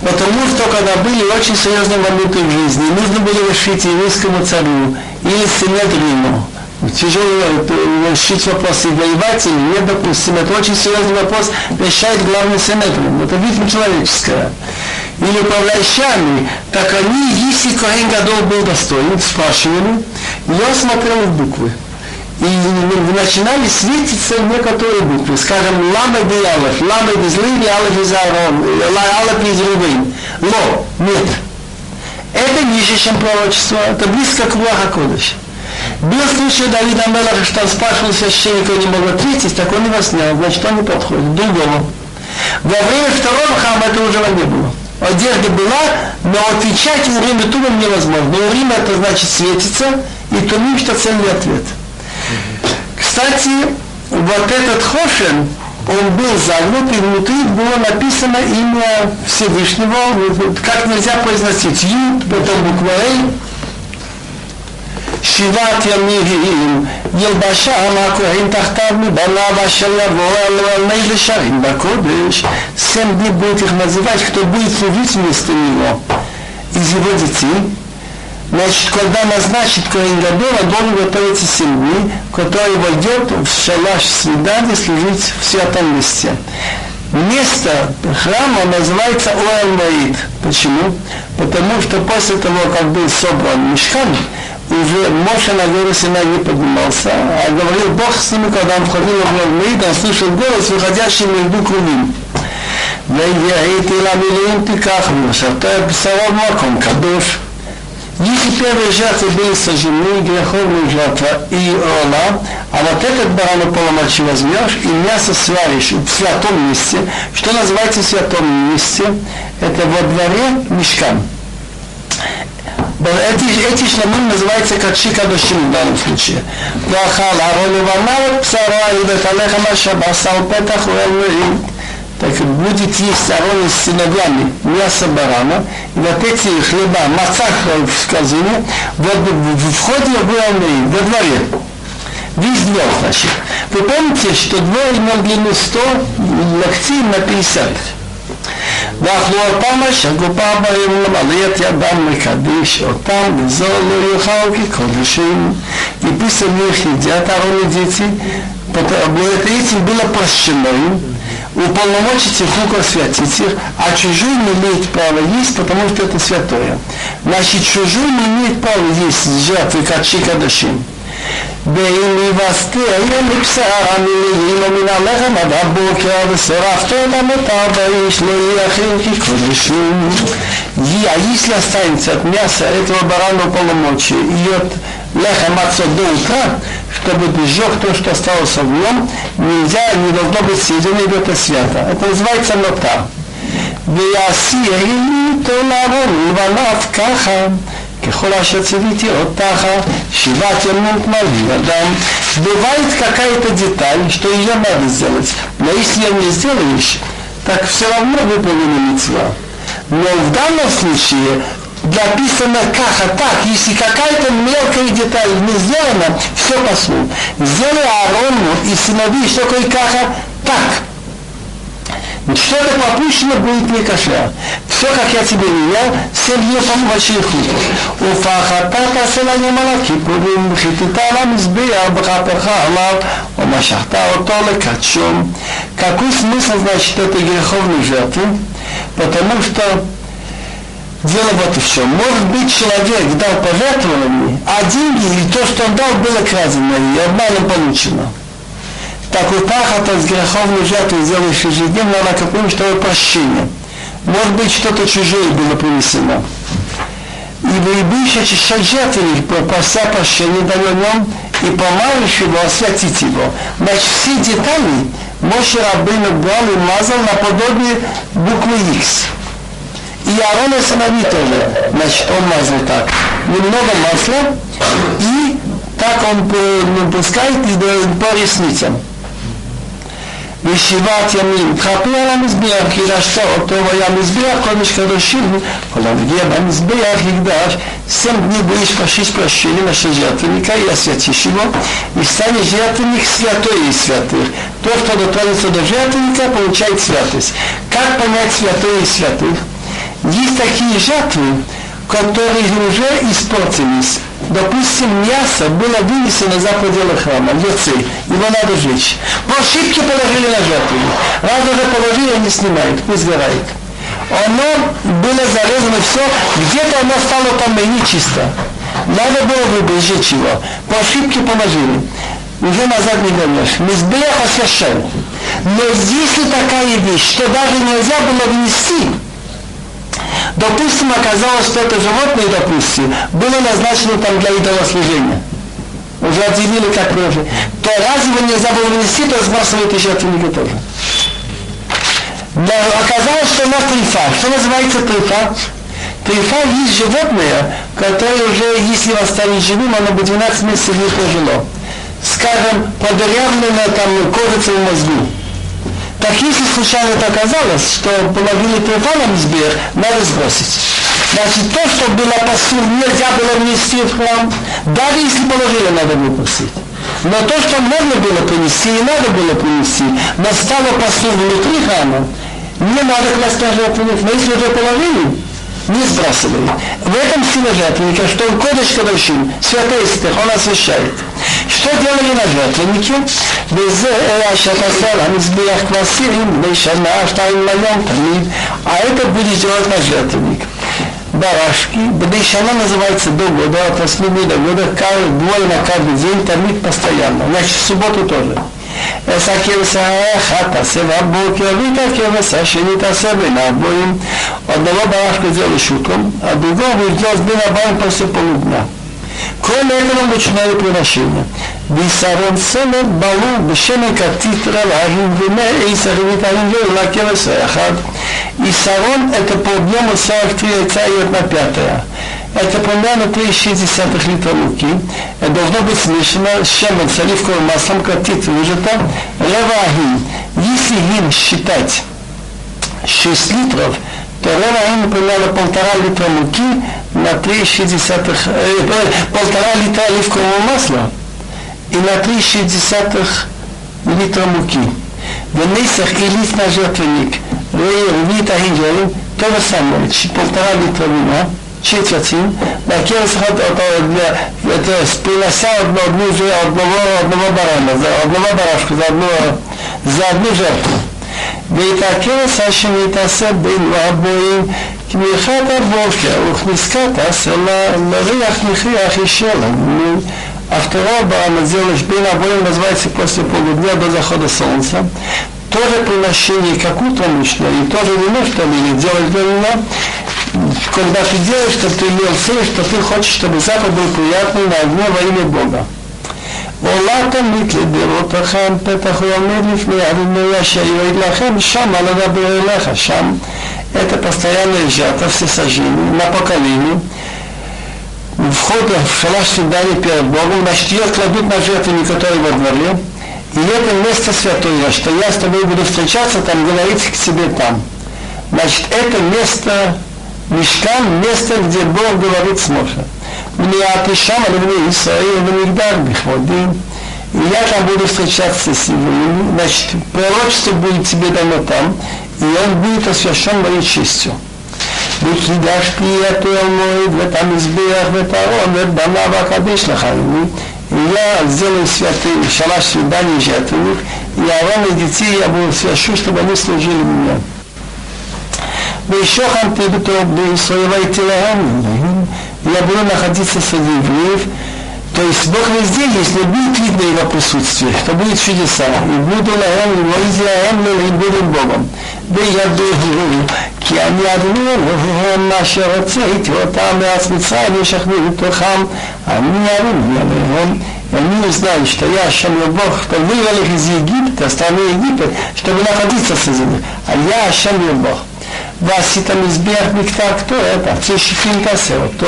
Потому что когда были очень серьезные моменты в жизни, нужно было решить еврейскому царю или Синедрину, тяжело решить вопрос и воевать или нет, допустим, это очень серьезный вопрос, решает главный Синедрин. Это видно человеческое. Или управляющими, так они, если Коэн Гадол был достоин, спрашивали, я смотрел в буквы. и начинали светиться некоторые буквы. Скажем, лама и алеф, лама из ливи, алеф из арон, алеф из рубин. Ло, нет. Это ниже, чем пророчество, это близко к Руаха Кодыш. Был случай Давида Мелаха, что он спрашивал священника и не мог ответить, так он его снял, значит он не подходит, другому. Во время второго храма этого уже не было. Одежда была, но отвечать у Рима Тумом невозможно. У Рима это значит светится, и Тумим, что цельный ответ. Кстати, вот этот Хошен, он был загнут, и внутри было написано имя Всевышнего, как нельзя произносить. Ют, потом буква Эй, שבעת ימים ילבשה הכהן תחתיו מבניו אשר יבוא על מי ושרים בקודש. Семь дней будет их называть, кто будет служить вместо него из его детей. Значит, когда назначит Коин Гадол, он должен готовиться семь дней, который войдет в шалаш свидания служить в святом месте. Место храма называется Оэл Маид. Почему? Потому что после того, как был собран Мишхан, уже Моше на гору Сина не поднимался, а говорил Бог с ними, когда он входил в Маид, он слышал голос, выходящий между кровим. והייתי למילואים תיקח, ושתה בשרו במקום קדוש. Если первые жертвы были сожжены, греховная жертва и ола, а вот этот баран полномочи возьмешь и мясо сваришь в святом месте. Что называется святом месте? Это во дворе мешкам. эти, эти шламим называются как шикадошим в данном случае. ואכל אהרון ובניו את בשרה ואת הלחם אשר בשר פתח ואלוהים так будет есть Арон с сыновьями мясо барана, и вот эти хлеба, мацах в корзине, вот в входе в во дворе. Весь двор, значит. Вы помните, что двор имел длину 100 локтей на 50. ואכלו אותם אשר גופה בהם למלא את ידם לקדיש אותם וזו לא יאכל כקודשים. И пусть они их едят, Аарон и дети, этим было прощено им, уполномочить их руку освятить их, а чужой не имеет права есть, потому что это святое. Значит, чужой не имеет права есть жертвы, как Шикадашим. ואם יבשתי היום לבשר המילואים ומן הלחם עד הבוקר ושרפת אותם אותה באיש לא יאכיל כי קודשים. А если останется от мяса этого барана полномочия и от леха мацот до утра, чтобы сжег то, что осталось в нем, нельзя, не должно быть съедено, ибо это свято. Это называется нота. ויעשי איתו לערון ולבניו ככה ככל אשר ציוויתי אותך, שבעת ימים תמלאי אדם. Бывает какая-то деталь, что ее надо сделать. Но если ее не сделаешь, так все равно выполнена мецва. Но в данном случае написано как, а так, если какая-то мелкая деталь не сделана, все послу. Сделай Аарону и сыновей что каха так. Что-то попущено будет не кошля. Все, как я тебе велел, всем ее помочь У фахатата селани малаки пурим, хитита лам избия, бхатаха алав, омашахта отоле качом. Какой смысл значит этой греховной жертвы? Потому что Дело вот и все. Может быть, человек дал пожертвование, а деньги и то, что он дал, было крадено и обманом получено. Так вот пахота с греховной жертвой сделаешь ежедневно, какое что прощение. Может быть, что-то чужое было принесено. И вы будете очищать жертвенник, прося прощения на нем, и помажешь его, освятить его. Значит, все детали Моше Рабейну брал и мазал наподобие буквы X. И Аарон и сыновья тоже. Значит, он мазал так. Немного масла, и так он ну, пускает и по ресницам. ישיבת ימים, תכפר על המזבח, כי רשת אותו והיה מזבח קודש קדושים, כל הנגיע במזבח יקדש, семь дней будешь просить прощения нашего жертвенника и освятишь его, и станет жертвенник святой из святых. Тот, кто дотронется до жертвенника, получает святость. Как понять святой из святых? Есть такие жертвы, которые уже испортились. Допустим, мясо было вынесено за пределы храма, яйцы, его надо жечь. По ошибке положили на жертву. Раз уже положили, они снимают, пусть сгорает. Оно было зарезано все, где-то оно стало там и нечисто. Надо было бы сжечь его. По ошибке положили. уже назад не вернешь. Мизбех освящен. Но если такая вещь, что даже нельзя было внести, допустим, оказалось, что это животное, допустим, было назначено там для идолослужения, уже отделили как прежде, то разве нельзя было внести, то сбрасывают и жертвенники тоже. Но оказалось, что у нас трифа. Что называется трифа? Трифа есть животное, которое уже, если его оставить живым, оно бы 12 месяцев не прожило. Скажем, подырявлено там кожица в мозгу. Так если случайно это оказалось, что половину трифа на мизбех, надо сбросить. Значит, то, что было посуд, нельзя было внести в храм, даже если положили, надо выпустить. Но то, что можно было принести, и надо было принести, но стало посуд внутри храма, не надо класть на жертвенник, но если уже положили, не сбрасывали. В этом сила жертвенника, что он кодыш кодышим, святой святых, он освящает. Что делали на жертвеннике? וזה אשר תעשה המזבח כבסירים בשנה שתיים ליום תמיד, а это будет делать на жертвенник. барашки, Бадейшана называется до года, от 8 до года, двое на каждый день, томит постоянно. Значит, в субботу тоже. אעשה כבשה האחת תעשה בבוקר, ואיתה כבשה השני תעשה בין הבוים. одного барашка сделали шутком, а другого сделать בין הבוים после полудня. Кроме этого начинали приношения. Висарон сенет балу бешемен катит ралахим вине эйса хевитарим вею лакева саяхад. И сарон это по объему 43 яйца и одна пятая это примерно 3,6 литра муки. Это должно быть смешано с шемен, с оливковым маслом, катит выжато. Ревагин. Если гин считать 6 литров, то ревагин примерно полтора литра муки на 3,6 э, полтора литра оливкового масла и на 3,6 литра муки. Венесах и лист на жертвенник, рвит агинжерин, то же самое, полтора литра вина, четвертин, накинул сахат это принося одну, одну, одного, одного барана, за одного барашка, за одну, за одну жертву. ויתעכב השם ויתעשה בין רבועים כמלכת הבוקר וכניסקת תעשה לריח מכריח אישר לנו. А второе барана сделаешь бен обоим называется после полудня до захода солнца. Тоже приношение, как утром и тоже вино, что ли, делать для вина, когда ты делаешь, что ты имел цель, что ты хочешь, чтобы запах был приятный на огне во имя Бога. ועולה תמיד לדירותיכם פתח ועומד לפני אדוני אשר יועד לכם שם על הדבר אליך שם это постоянная жертва, все сожжения на поколение. Вход в шалаш свидания перед Богом, значит, ее кладут на жертвенник, который во дворе. И это место святое, что я с тобой буду встречаться, там говорить к тебе там. Значит, это место Мишкан – место, где Бог говорит с Моше. Мне отишам, а мне Исраил, на Мигдар, Бихводи. И я там буду встречаться с евреями. Значит, пророчество будет тебе дано там, и он будет освящен моей честью. וקידשתי אותו המועד ואת המזבח ואת הארון ואת בניו הקדש לחייני. И я сделаю святый шалаш свидания жертвенник, и Аарон и детей я буду свящу, чтобы они служили мне. ושוכנתי בתור בני ישראל והייתי להם, я буду находиться среди евреев, то есть Бог везде есть, но будет видно его присутствие, что будет чудеса. И буду лаем, и моизи лаем, и буду Богом. וידעו כי אני אדוני אלוהיהם אשר הוצאתי אותם מארץ מצרים וישכנו בתוכם אני אדוני אלוהיהם они узнали, что я Ашем Бог, кто вывел их из Египта, страны Египет, чтобы находиться среди них. А я Ашем Бог. ועשית מזבח מקטע הקטורת, עצי שיפים תעשה אותו,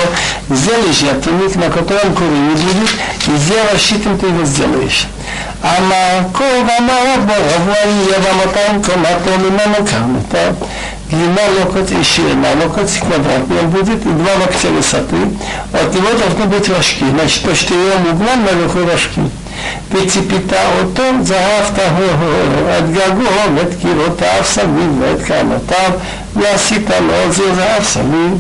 זה לשתניק на котором курили будет, и זה рассчитан ты его сделаешь. המקור ואמר בו רבו יהיה במתן קומתו ממנו קרנתה. длина локоть и ширина локоть квадратный он будет, и два локтя высоты. От него должны быть рожки. Значит, по четырем углам наверху рожки. וציפית אותו זהבת את גגו ואת קירותיו סביב ואת קרנותיו ועשית לו זיר זהב סביב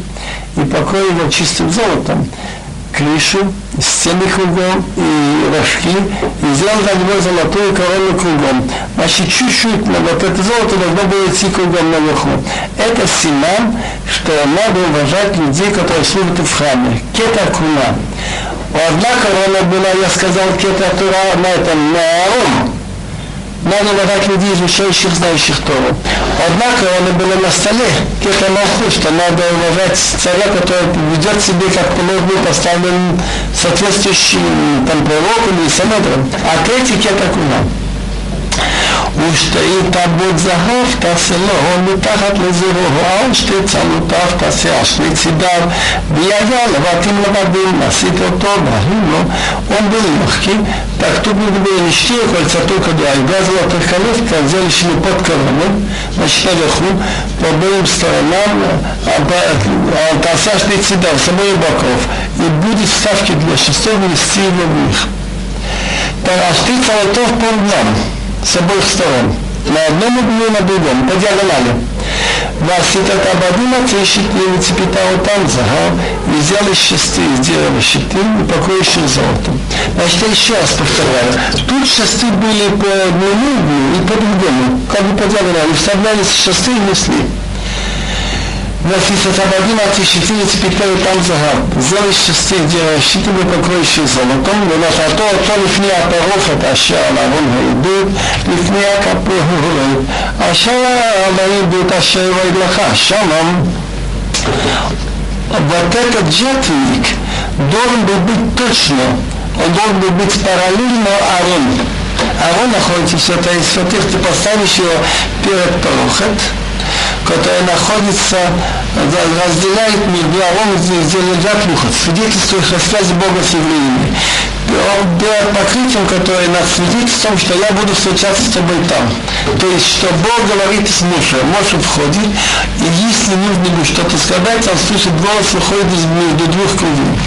и покрой его чистым золотом, крышу, стены кругом и рожки, и сделал на него золотую корону кругом. Значит, чуть-чуть на вот это золото должно было идти кругом наверху. Это симан, что надо уважать людей, которые служат в храме. Кета куна. Одна корона была, я сказал, кетатура на этом, на Аарон. Надо давать людей, изучающих, знающих Тору. Однако он была на столе, кета малху, что надо уважать царя, который ведет себе, как положено, поставлен соответствующим там пророку или самедром. А третий кета куна. ושתי טבות זהב תעשה לו מתחת לזרועו על שתי צלותיו תעשה על שני צידיו והיה לבתים לבדים עשית אותו והיו לו он был легкий так тут не было ничти кольца только два и два золотых колец взяли себе под короной значит наверху по обеим сторонам толсаж цидар с обоих боков и будет вставки для шестого нести его в них так а шти цалотов полдням с обоих сторон, на одном углу на другом, по диагонали. Васитат Абадума трещит нелицепитау танзага, и взял из шесты, сделали щиты и покроющих золотом. Значит, я еще раз повторяю, тут шесты были по одному углу и по другому, как бы по диагонали, вставляли шесты и несли. Носится Табагима тещетина теперь там загад. Зелы частей делая щитами, покроющие золотом, выносит то, то лифния парофет, аша алавон гайдут, лифния капы гурой, аша алавон гайдут, аша вайдлаха, шалом. Вот этот жетвик должен был быть точно, он должен был быть параллельно Арону. Арон находится в святой святых, ты поставишь его перед Парохет, которая находится, разделяет между Аарон и Зеледжат Лухат, свидетельствует о связи Бога с евреями. Покрытием, которое над свидетельством, что я буду встречаться с тобой там. То есть, что Бог говорит с Моше. Моше входит, и если нужно будет что-то сказать, он слышит голос, выходит между двух кругов.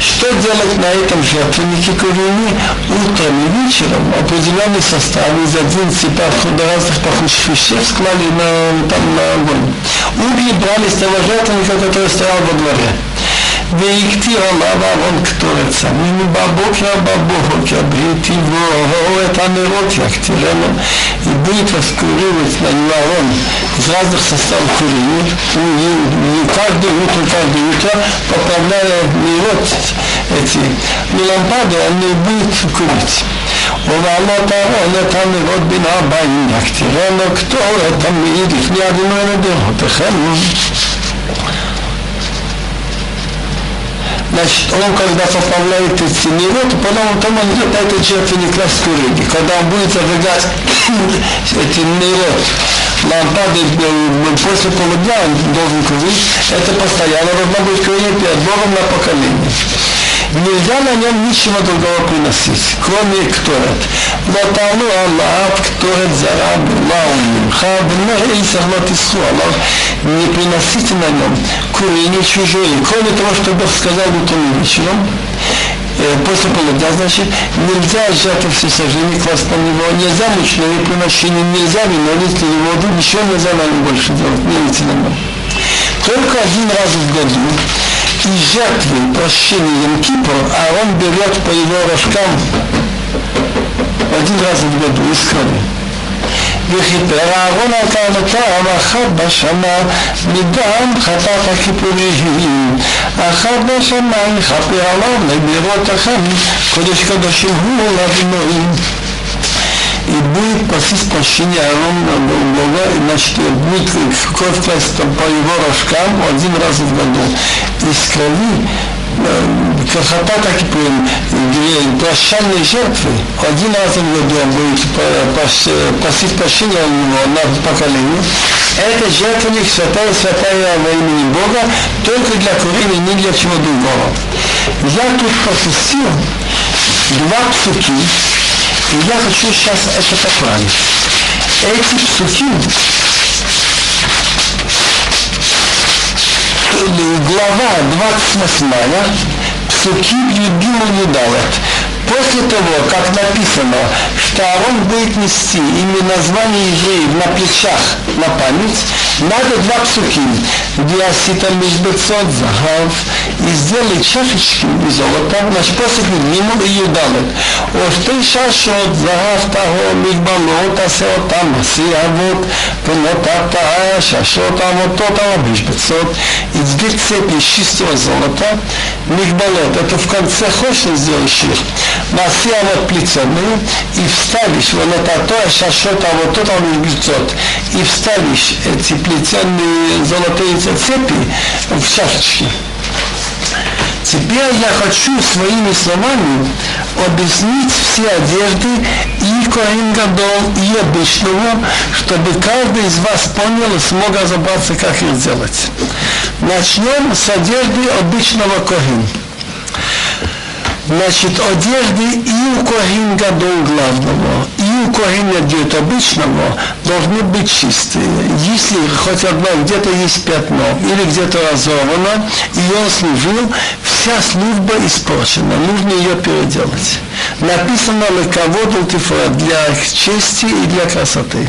Что делать на этом жертвеннике курени утром и вечером? Определенный состав из 11 разных пахучих веществ склали на, там, на огонь. Угли брали с того жертвенника, который стоял во дворе. והקטיר עליו אהרון קטורץ עמים בבוקר בבוקר והטיבו את הנרות יקטירנו и будет воскуривать на него Аарон из разных составов курения, и каждое утро, каждое утро, поправляя нерот эти не лампады, он не будет курить. ובעלות אהרון את הנרות בין הבאים יקטירנו קטורת תמיד לפני אדוני לדורותיכם Значит, он когда поправляет эти невод, потом, потом он идет на этот жертвенник Раскурыги. Когда он будет зажигать эти невод, лампады после полудня он должен курить, это постоянно должно быть курение перед Богом на поколение нельзя на нем ничего другого приносить, кроме кторет. Латану Аллах, кторет зараб, лаумимха, бнеисах латисху, Аллах, не приносите на нем курение чужое, кроме того, что Бог сказал утром и вечером, после полудня, значит, нельзя жертву всесожжения класть на него, нельзя мучное приношение, нельзя вино, если воду, ничего нельзя на нем больше делать, не видите на нем. Только один раз в году и жертвы прощения Ям Кипр, а он берет по его рожкам один раз в году из крови. וכיפר אהרון על טענותיו אחת בשנה מדם חטאת הכיפורים אחת בשנה יכפר עליו לבירותיכם קודש קודשים הוא לאבינועים и будет просить прощения Аарон Бога, значит, будет кровь класть по его рожкам один раз в году. Из крови красота, так и прощальные жертвы, один раз в году он будет просить прощения у него на поколение. Это жертвенник святая, святая во имени Бога, только для курения, не для чего другого. Я тут пропустил два псуки, и я хочу сейчас это поправить. Эти псухи, глава 28, псухи Юдгиму Юдалет, После того, как написано, что Аарон будет нести имя название евреев на плечах на память, надо два псуки. Диасита мишбецот захав и сделай чашечки из золота, значит, после ниму и юдалет. Ошты шашот захав таго мигбалот асеотам сиавот пенотата шашот авотот мишбецот. И две цепи из чистого золота, мигбалот, это в конце хочешь сделаешь их, מעשי אבות פליצונים, и вставишь вот это то, шашот, а вот это он бьет, и вставишь эти плетеные золотые цепи в чашечки. Теперь я хочу своими словами объяснить все одежды и Коэн Гадол, и обычного, чтобы каждый из вас понял и смог разобраться, как их сделать. Начнем с одежды обычного Коэн. Значит, одежды и у Коин Гадол главного, и у Коин одет обычного должны быть чистые. Если хоть одно где-то есть пятно или где-то разорвано, и он служил, вся служба испорчена, нужно ее переделать. Написано «Лекавод тифра» для чести и для красоты.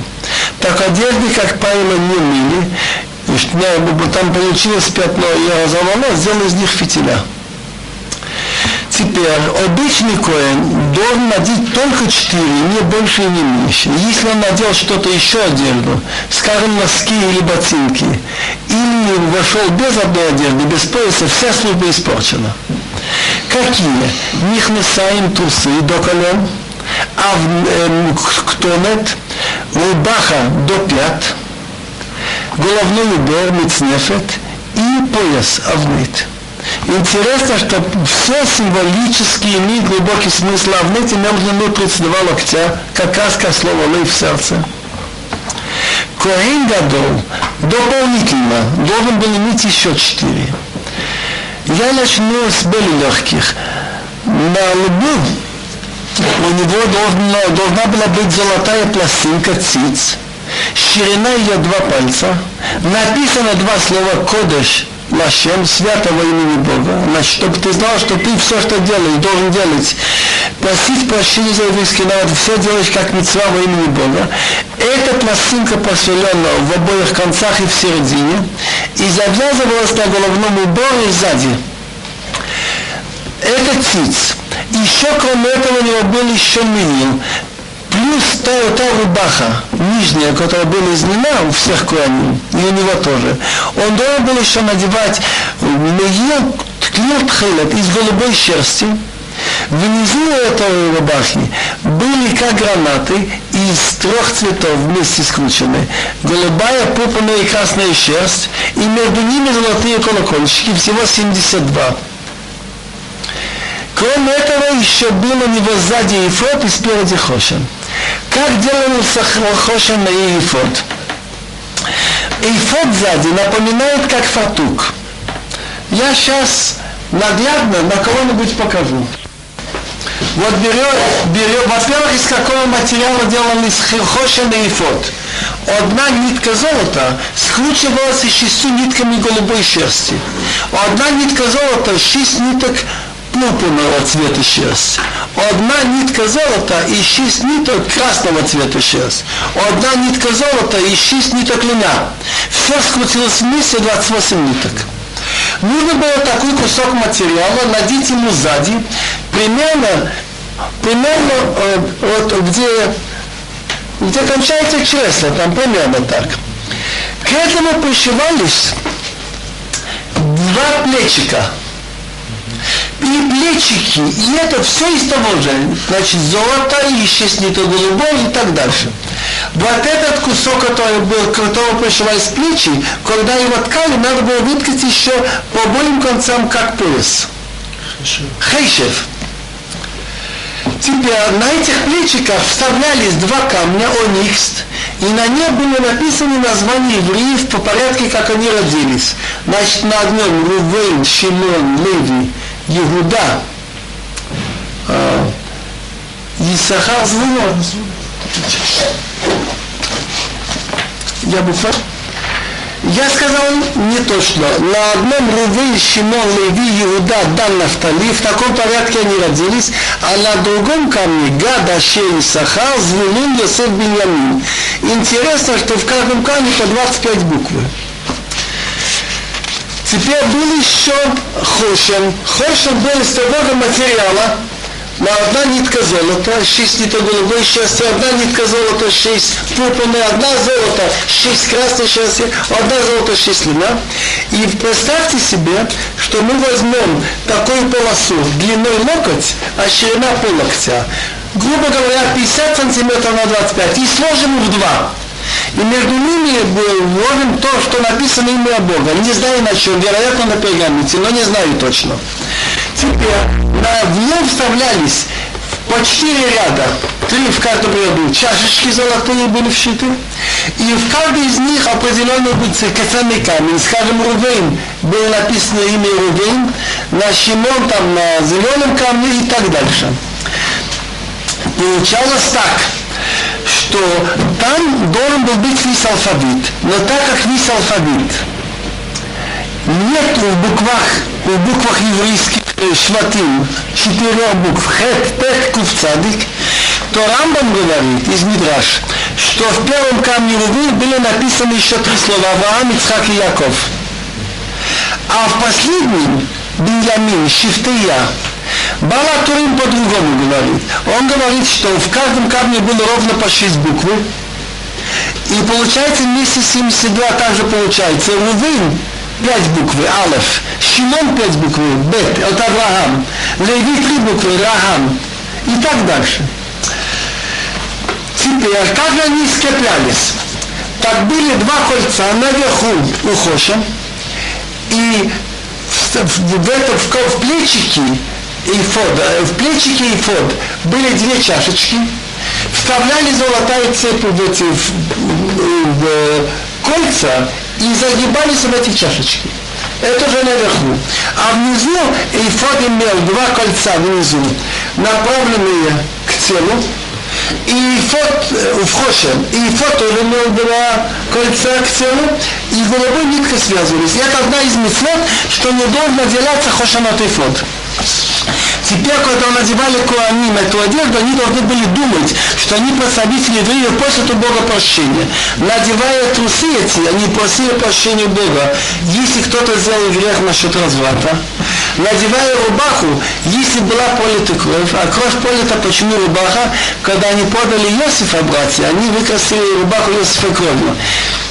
Так одежды, как правило, не мыли, там получилось пятно и разорвано, сделали из них фитиля. Теперь обычный коин должен надеть только четыре, не больше и не меньше. Если он надел что-то еще одежду, скажем, носки или ботинки, или вошел без одной одежды, без пояса, вся служба испорчена. Какие? Нихнесаем трусы до колен, а в ктонет, рубаха до пят, головной убор, мицнефет и пояс авнит. Интересно, что все символически имеет глубокий смысл, а в нете нужно внутриться два локтя, как каска слова лей в сердце. Коэн Гадол дополнительно должен был иметь еще четыре. Я начну с более легких. На лбу у него должна, должна была быть золотая пластинка циц, ширина ее два пальца, написано два слова «кодыш», Лашем, святого имени Бога. Значит, чтобы ты знал, что ты все, что делаешь, должен делать. Просить прощения за еврейский народ, все делаешь как мецва во имени Бога. Эта пластинка посвящена в обоих концах и в середине. И завязывалась на головном уборе сзади. Это циц. Еще кроме этого у него был еще милин плюс та, та рубаха, нижняя, которая была из льна у всех коаним, и у него тоже. Он должен был еще надевать меил ткнет хелет из голубой шерсти, Внизу этой рубахи были как гранаты из трех цветов вместе скручены. Голубая, пурпурная и красная шерсть, и между ними золотые колокольчики, всего 72. Кроме этого, еще был у него сзади ифот и спереди хошен. Как делался хошен на ифот? Ифот сзади напоминает как фатук. Я сейчас наглядно на кого-нибудь покажу. Вот берет, берет, во-первых, из какого материала делан из хошен и ифот. Одна нитка золота скручивалась шестью нитками голубой шерсти. Одна нитка золота, шесть ниток пурпурного цвета шерсть. Одна нитка золота и шесть ниток красного цвета шерсть. Одна нитка золота и шесть ниток льна. Все скрутилось вместе 28 ниток. Нужно было такой кусок материала надеть ему сзади, примерно, примерно э, вот где, где кончается кресло, там примерно так. К этому пришивались два плечика – и плечики, и это все из того же. Значит, золото, и исчезнет голубой и так дальше. Вот этот кусок, который был, которого пришивались плечи, когда его ткали, надо было выткать еще по обоим концам, как пояс. Хейшев. Теперь на этих плечиках вставлялись два камня, оникс, и на них были написаны названия евреев по порядке, как они родились. Значит, на одном Рувейн, Шимон, Леви, Иуда, э, Исахар Звулон. Я бы Я сказал не точно. На одном Рувей, Шимон, Леви, Иуда, Дан, Нафтали, в таком порядке они родились, а на другом камне Гад, Ашей, Сахар, Звулун, Йосеф, Беньямин. Интересно, что в каждом камне по 25 букв. Теперь был еще Хошен. Хошен был из того же материала, на одна нитка золота, шесть ниток голубой счастья, одна нитка золота, шесть пурпурная, одна золото, шесть красной счастья, одна золото, шесть луна. И представьте себе, что мы возьмем такую полосу длиной локоть, а ширина пол локтя, грубо говоря, 50 сантиметров на 25, и сложим в два. И между ними вложим то, что написано имя Бога. Не знаю на чем, вероятно на пергаменте, но не знаю точно. Теперь на, в вставлялись по четыре ряда, три в каждом ряду, чашечки золотые были вшиты, и в каждой из них определенный был кацанный камень. Скажем, Рувейн, было написано имя Рувейн, на Шимон там на зеленом камне и так дальше. Получалось так, что там должен был быть весь алфавит, но так как весь алфавит нет в буквах, в буквах еврейских э, шватим четырех букв хет, пет, кув, цадик, то Рамбам говорит из Мидраш, что в первом камне Рувы были написаны еще три слова Авраам, Ицхак и Яков. А в последнем Беньямин, Шифтея, Бала Турим по-другому говорит. Он говорит, что в каждом камне было ровно по шесть букв. И получается вместе с 72 также получается. Рувин пять буквы, Алеф. Шимон пять буквы, Бет, это Авраам. Леви три буквы, Рахам. И так дальше. Теперь, как они скреплялись? Так были два кольца наверху у Хоша, и в, в, в, это, в, в плечики и фод, э, в плечике и фод были две чашечки, вставляли золотая цепь в эти в, в, в кольца и загибались в эти чашечки. Это же наверху. А внизу эйфод имел два кольца внизу, направленные к телу, и фот э, в Хошем, и фот тоже имел два кольца к телу, и голубой ниткой связывались. И это одна из мецвод, что не должен отделяться Хошемот и фот. Теперь, когда надевали Куаним эту одежду, они должны были думать, что они представители евреев просят у Бога прощения. Надевая трусы эти, они просили прощения Бога. Если кто-то сделал грех насчет разврата, надевая рубаху, если была полита кровь, а кровь полита, почему рубаха, когда они подали Иосифа, братья, они выкрасили рубаху Иосифа кровью.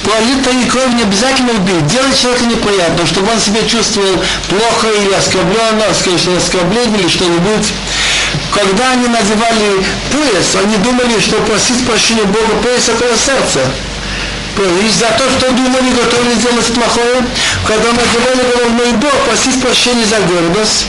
Пролитая кровь не обязательно убить, делать человека неприятно, чтобы он себя чувствовал плохо или оскорбленно, конечно, оскорбление или что-нибудь. Когда они надевали пояс, они думали, что просить прощения Бога пояс это сердце. И за то, что думали, готовы сделать плохое, когда надевали головной убор, просить прощения за гордость.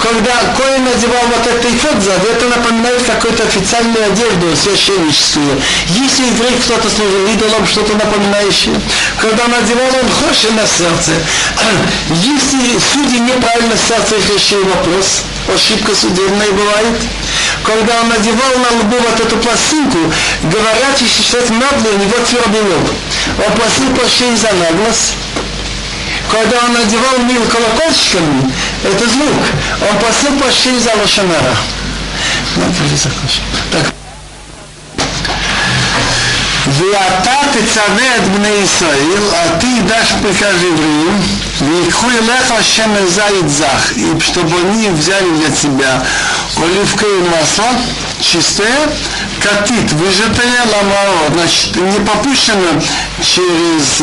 Когда Коин надевал вот этот эфод сзади, это напоминает какую-то официальную одежду священническую. Если еврей кто-то служил идолом, что-то напоминающее, когда надевал он хоши на сердце, если судьи неправильно сердце решили вопрос, ошибка судебная бывает, когда он надевал на лбу вот эту пластинку, говорят, и сейчас надо его твердынул. Он просил прощения за наглость. Когда он надевал мил колокольчиками, это звук, он просил прощения за лошанара. Так. Виата ты цавет бне Исраил, а ты дашь приказ евреям, и чтобы они взяли для тебя оливковое масло чистое, катит, выжатое ламао, значит, не попущено через,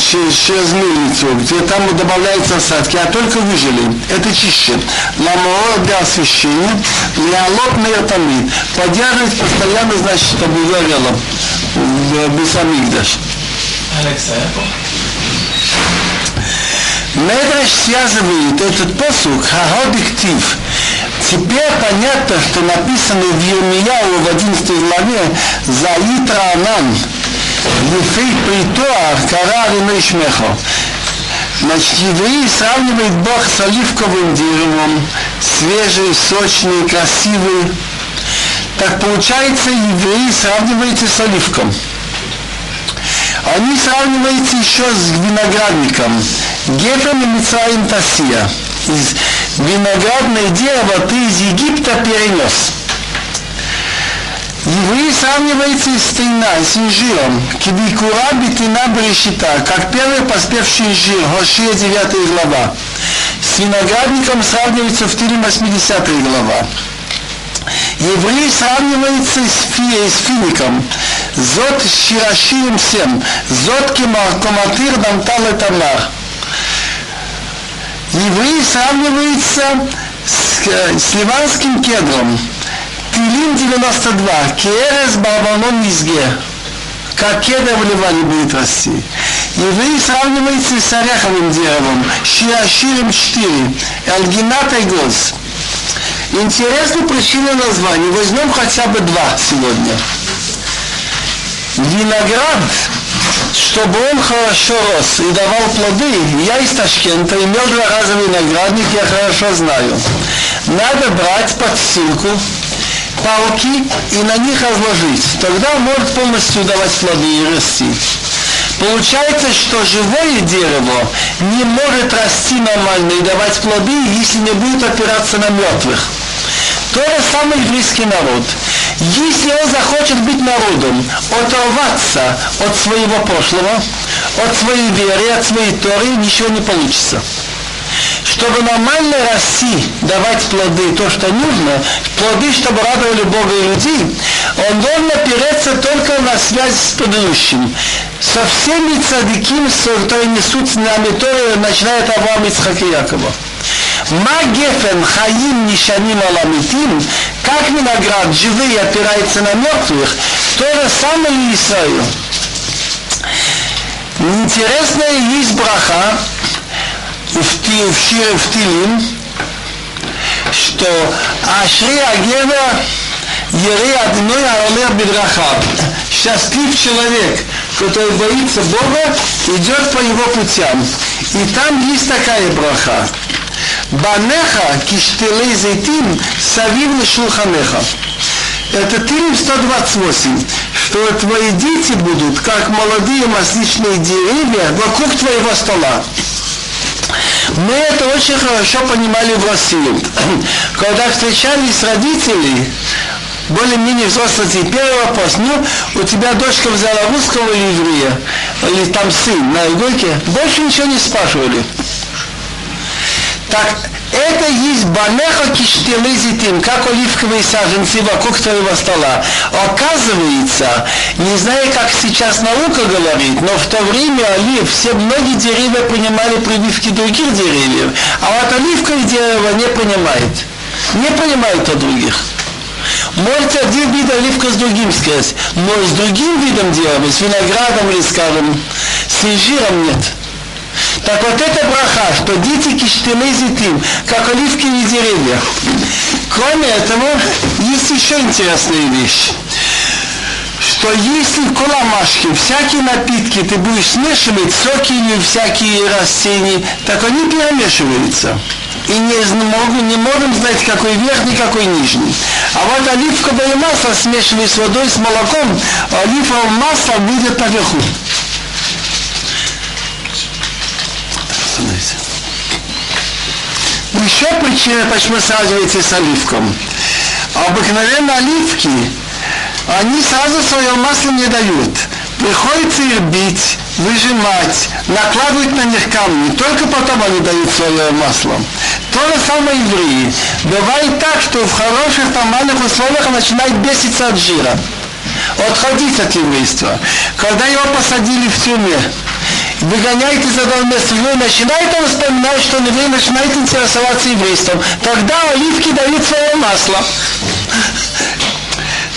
через, через мельницу, где там добавляются осадки, а только выжили. Это чище. Ламао для освещения, леолот мертамид. Поддерживать постоянно, значит, чтобы горело э, без амигдаш. Алекса, я помню. Медраш связывает этот посук, Хаходиктив, Теперь понятно, что написано в Ермияу в 11 главе «Заитра Анан, Лифей Притоар, Карар и Мешмехо». Значит, евреи сравнивают Бог с оливковым деревом, свежий, сочный, красивый. Так получается, евреи сравниваются с оливком. Они сравниваются еще с виноградником. Гефем и Мицраим Тасия. Из виноградное дерево ты из Египта перенес. Евреи сравниваются с тина, с инжиром. Кибикура битина брешита, как первый поспевший инжир, Хошия 9 глава. С виноградником сравнивается в Тиле 80 глава. Евреи сравниваются с, фи, с фиником. Зот ширашием всем. Зот коматир дамтал тамар. Евреи сравниваются с, с ливанским кедром. Тилин 92. Керес Барбанон Низге. Как кедр в Ливане будет расти. Евреи сравниваются с ореховым деревом. Шиаширим 4. Элгинат и Гоз. Интересна причина названия. Возьмем хотя бы два сегодня. Виноград, чтобы он хорошо рос и давал плоды, я из Ташкента имел два раза виноградник, я хорошо знаю. Надо брать подстилку, палки и на них разложить. Тогда может полностью давать плоды и расти. Получается, что живое дерево не может расти нормально и давать плоды, если не будет опираться на мертвых. То же самое еврейский народ. Если он захочет быть народом, оторваться от своего прошлого, от своей веры, от своей торы, ничего не получится чтобы нормально расти, давать плоды, то, что нужно, плоды, чтобы радовали Бога и людей, он должен опереться только на связь с предыдущим. Со всеми цадиким, которые несут с нами Торы, начиная от Авраама, Ицхака и Якова. Магефен хаим нишаним аламитим, как виноград живые опирается на мертвых, то же самое и Исраил. Интересная есть браха, в Шире в Тилим, что Ашри Агева Ере одной Аолер Бедрахав. Счастлив человек, который боится Бога, идет по его путям. И там есть такая браха. Банеха киштелей зейтим савив шулханеха. Это Тилим 128, что твои дети будут, как молодые масличные деревья вокруг твоего стола. Мы это очень хорошо понимали в России. Когда встречались родители, более-менее взрослые, первый вопрос, ну, у тебя дочка взяла русского или еврея, или там сын на иголке, больше ничего не спрашивали. Так, это есть банеха киштелезитим, как оливковые саженцы вокруг твоего стола. Оказывается, не знаю, как сейчас наука говорит, но в то время олив, все многие деревья принимали прививки других деревьев, а вот оливковое дерево не принимает. Не принимает от других. Может один вид оливка с другим сказать, но с другим видом дерева, с виноградом или, скажем, с инжиром нет. Так вот это браха, что дети киштелей зитим, как оливковые деревья. Кроме этого, есть еще интересная вещь что если в куламашке всякие напитки ты будешь смешивать, соки или всякие растения, так они перемешиваются. И не, могу, не можем знать, какой верхний, какой нижний. А вот оливковое масло смешивая с водой, с молоком, оливковое масло будет наверху. Становится. Еще причина, почему сравнивается с оливком. Обыкновенно оливки, они сразу свое масло не дают. Приходится их бить, выжимать, накладывать на них камни. Только потом они дают свое масло. То же самое евреи. Бывает так, что в хороших нормальных условиях начинает беситься от жира. Отходить от еврейства. Когда его посадили в тюрьме, выгоняет из этого места еврея, начинает он вспоминать, что он еврей начинает интересоваться еврейством. Тогда оливки дают свое масло.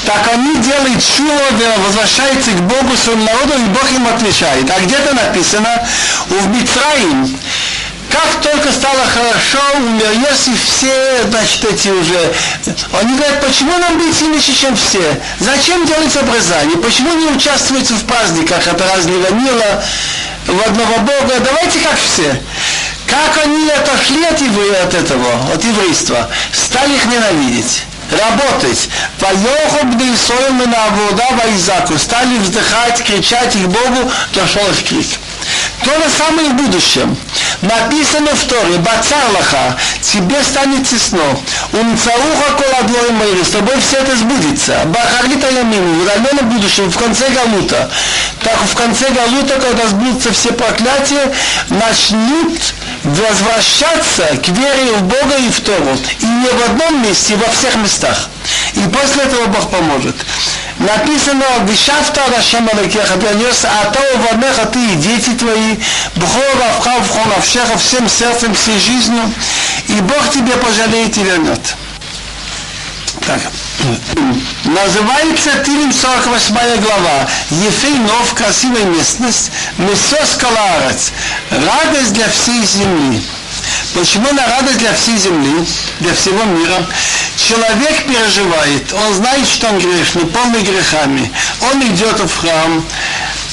Так они делают чудо, возвращаются к Богу, своему народу, и Бог им отвечает. А где-то написано, в Митраим, как только стало хорошо, умер Иосиф, все, значит, эти уже... Они говорят, почему нам быть сильнее, чем все? Зачем делать обрезание? Почему не участвуете в праздниках? Это разлива Нила, в одного Бога, давайте как все. Как они отошли от, еврея, от этого, от еврейства, стали их ненавидеть. работать. И на вода вайзаку. Стали вздыхать, кричать их Богу, дошел их крик. То же самое и в будущем. Написано в Торе, Бацарлаха, тебе станет тесно. Умцауха коладлой мэри, с тобой все это сбудется. Бахарита ямину, в дальнем будущем, в конце Галута. Так в конце Галута, когда сбудутся все проклятия, начнут возвращаться к вере в Бога и в Тору. И не в одном месте, во всех местах. И после этого Бог поможет. Написано, Вишафта Рашем Алакеха, принес Ато Ванеха, ты и дети твои, Бхор Равха, Вхон Авшеха, всем сердцем, всей жизнью, и Бог тебе пожалеет и вернет. Так. Называется Тилим 48 глава. Ефейнов, красивая местность, Месос Каларец, радость для всей земли. Почему на радость для всей земли, для всего мира? Человек переживает, он знает, что он грешный, полный грехами. Он идет в храм,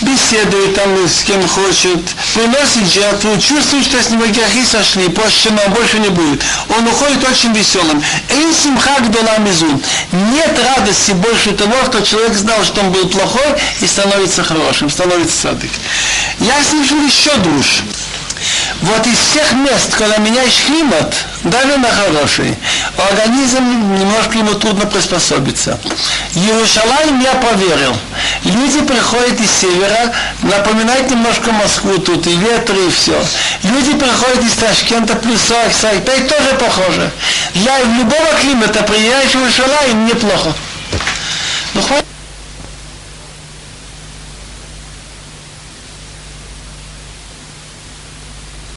беседует там с кем хочет, приносит жертву, чувствует, что с него грехи сошли, прощено, больше не будет. Он уходит очень веселым. Эйн симхак доламизун. Нет радости больше того, что человек знал, что он был плохой и становится хорошим, становится садык. Я слышал еще душ. Вот из всех мест, когда меняешь климат, даже на хороший, организм немножко ему трудно приспособиться. Иерусалим я проверил. Люди приходят из севера, напоминает немножко Москву тут, и ветры, и все. Люди приходят из Ташкента, плюс 40, 45, тоже похоже. Для любого климата приезжаешь в Иерусалим неплохо. Ну, хватит.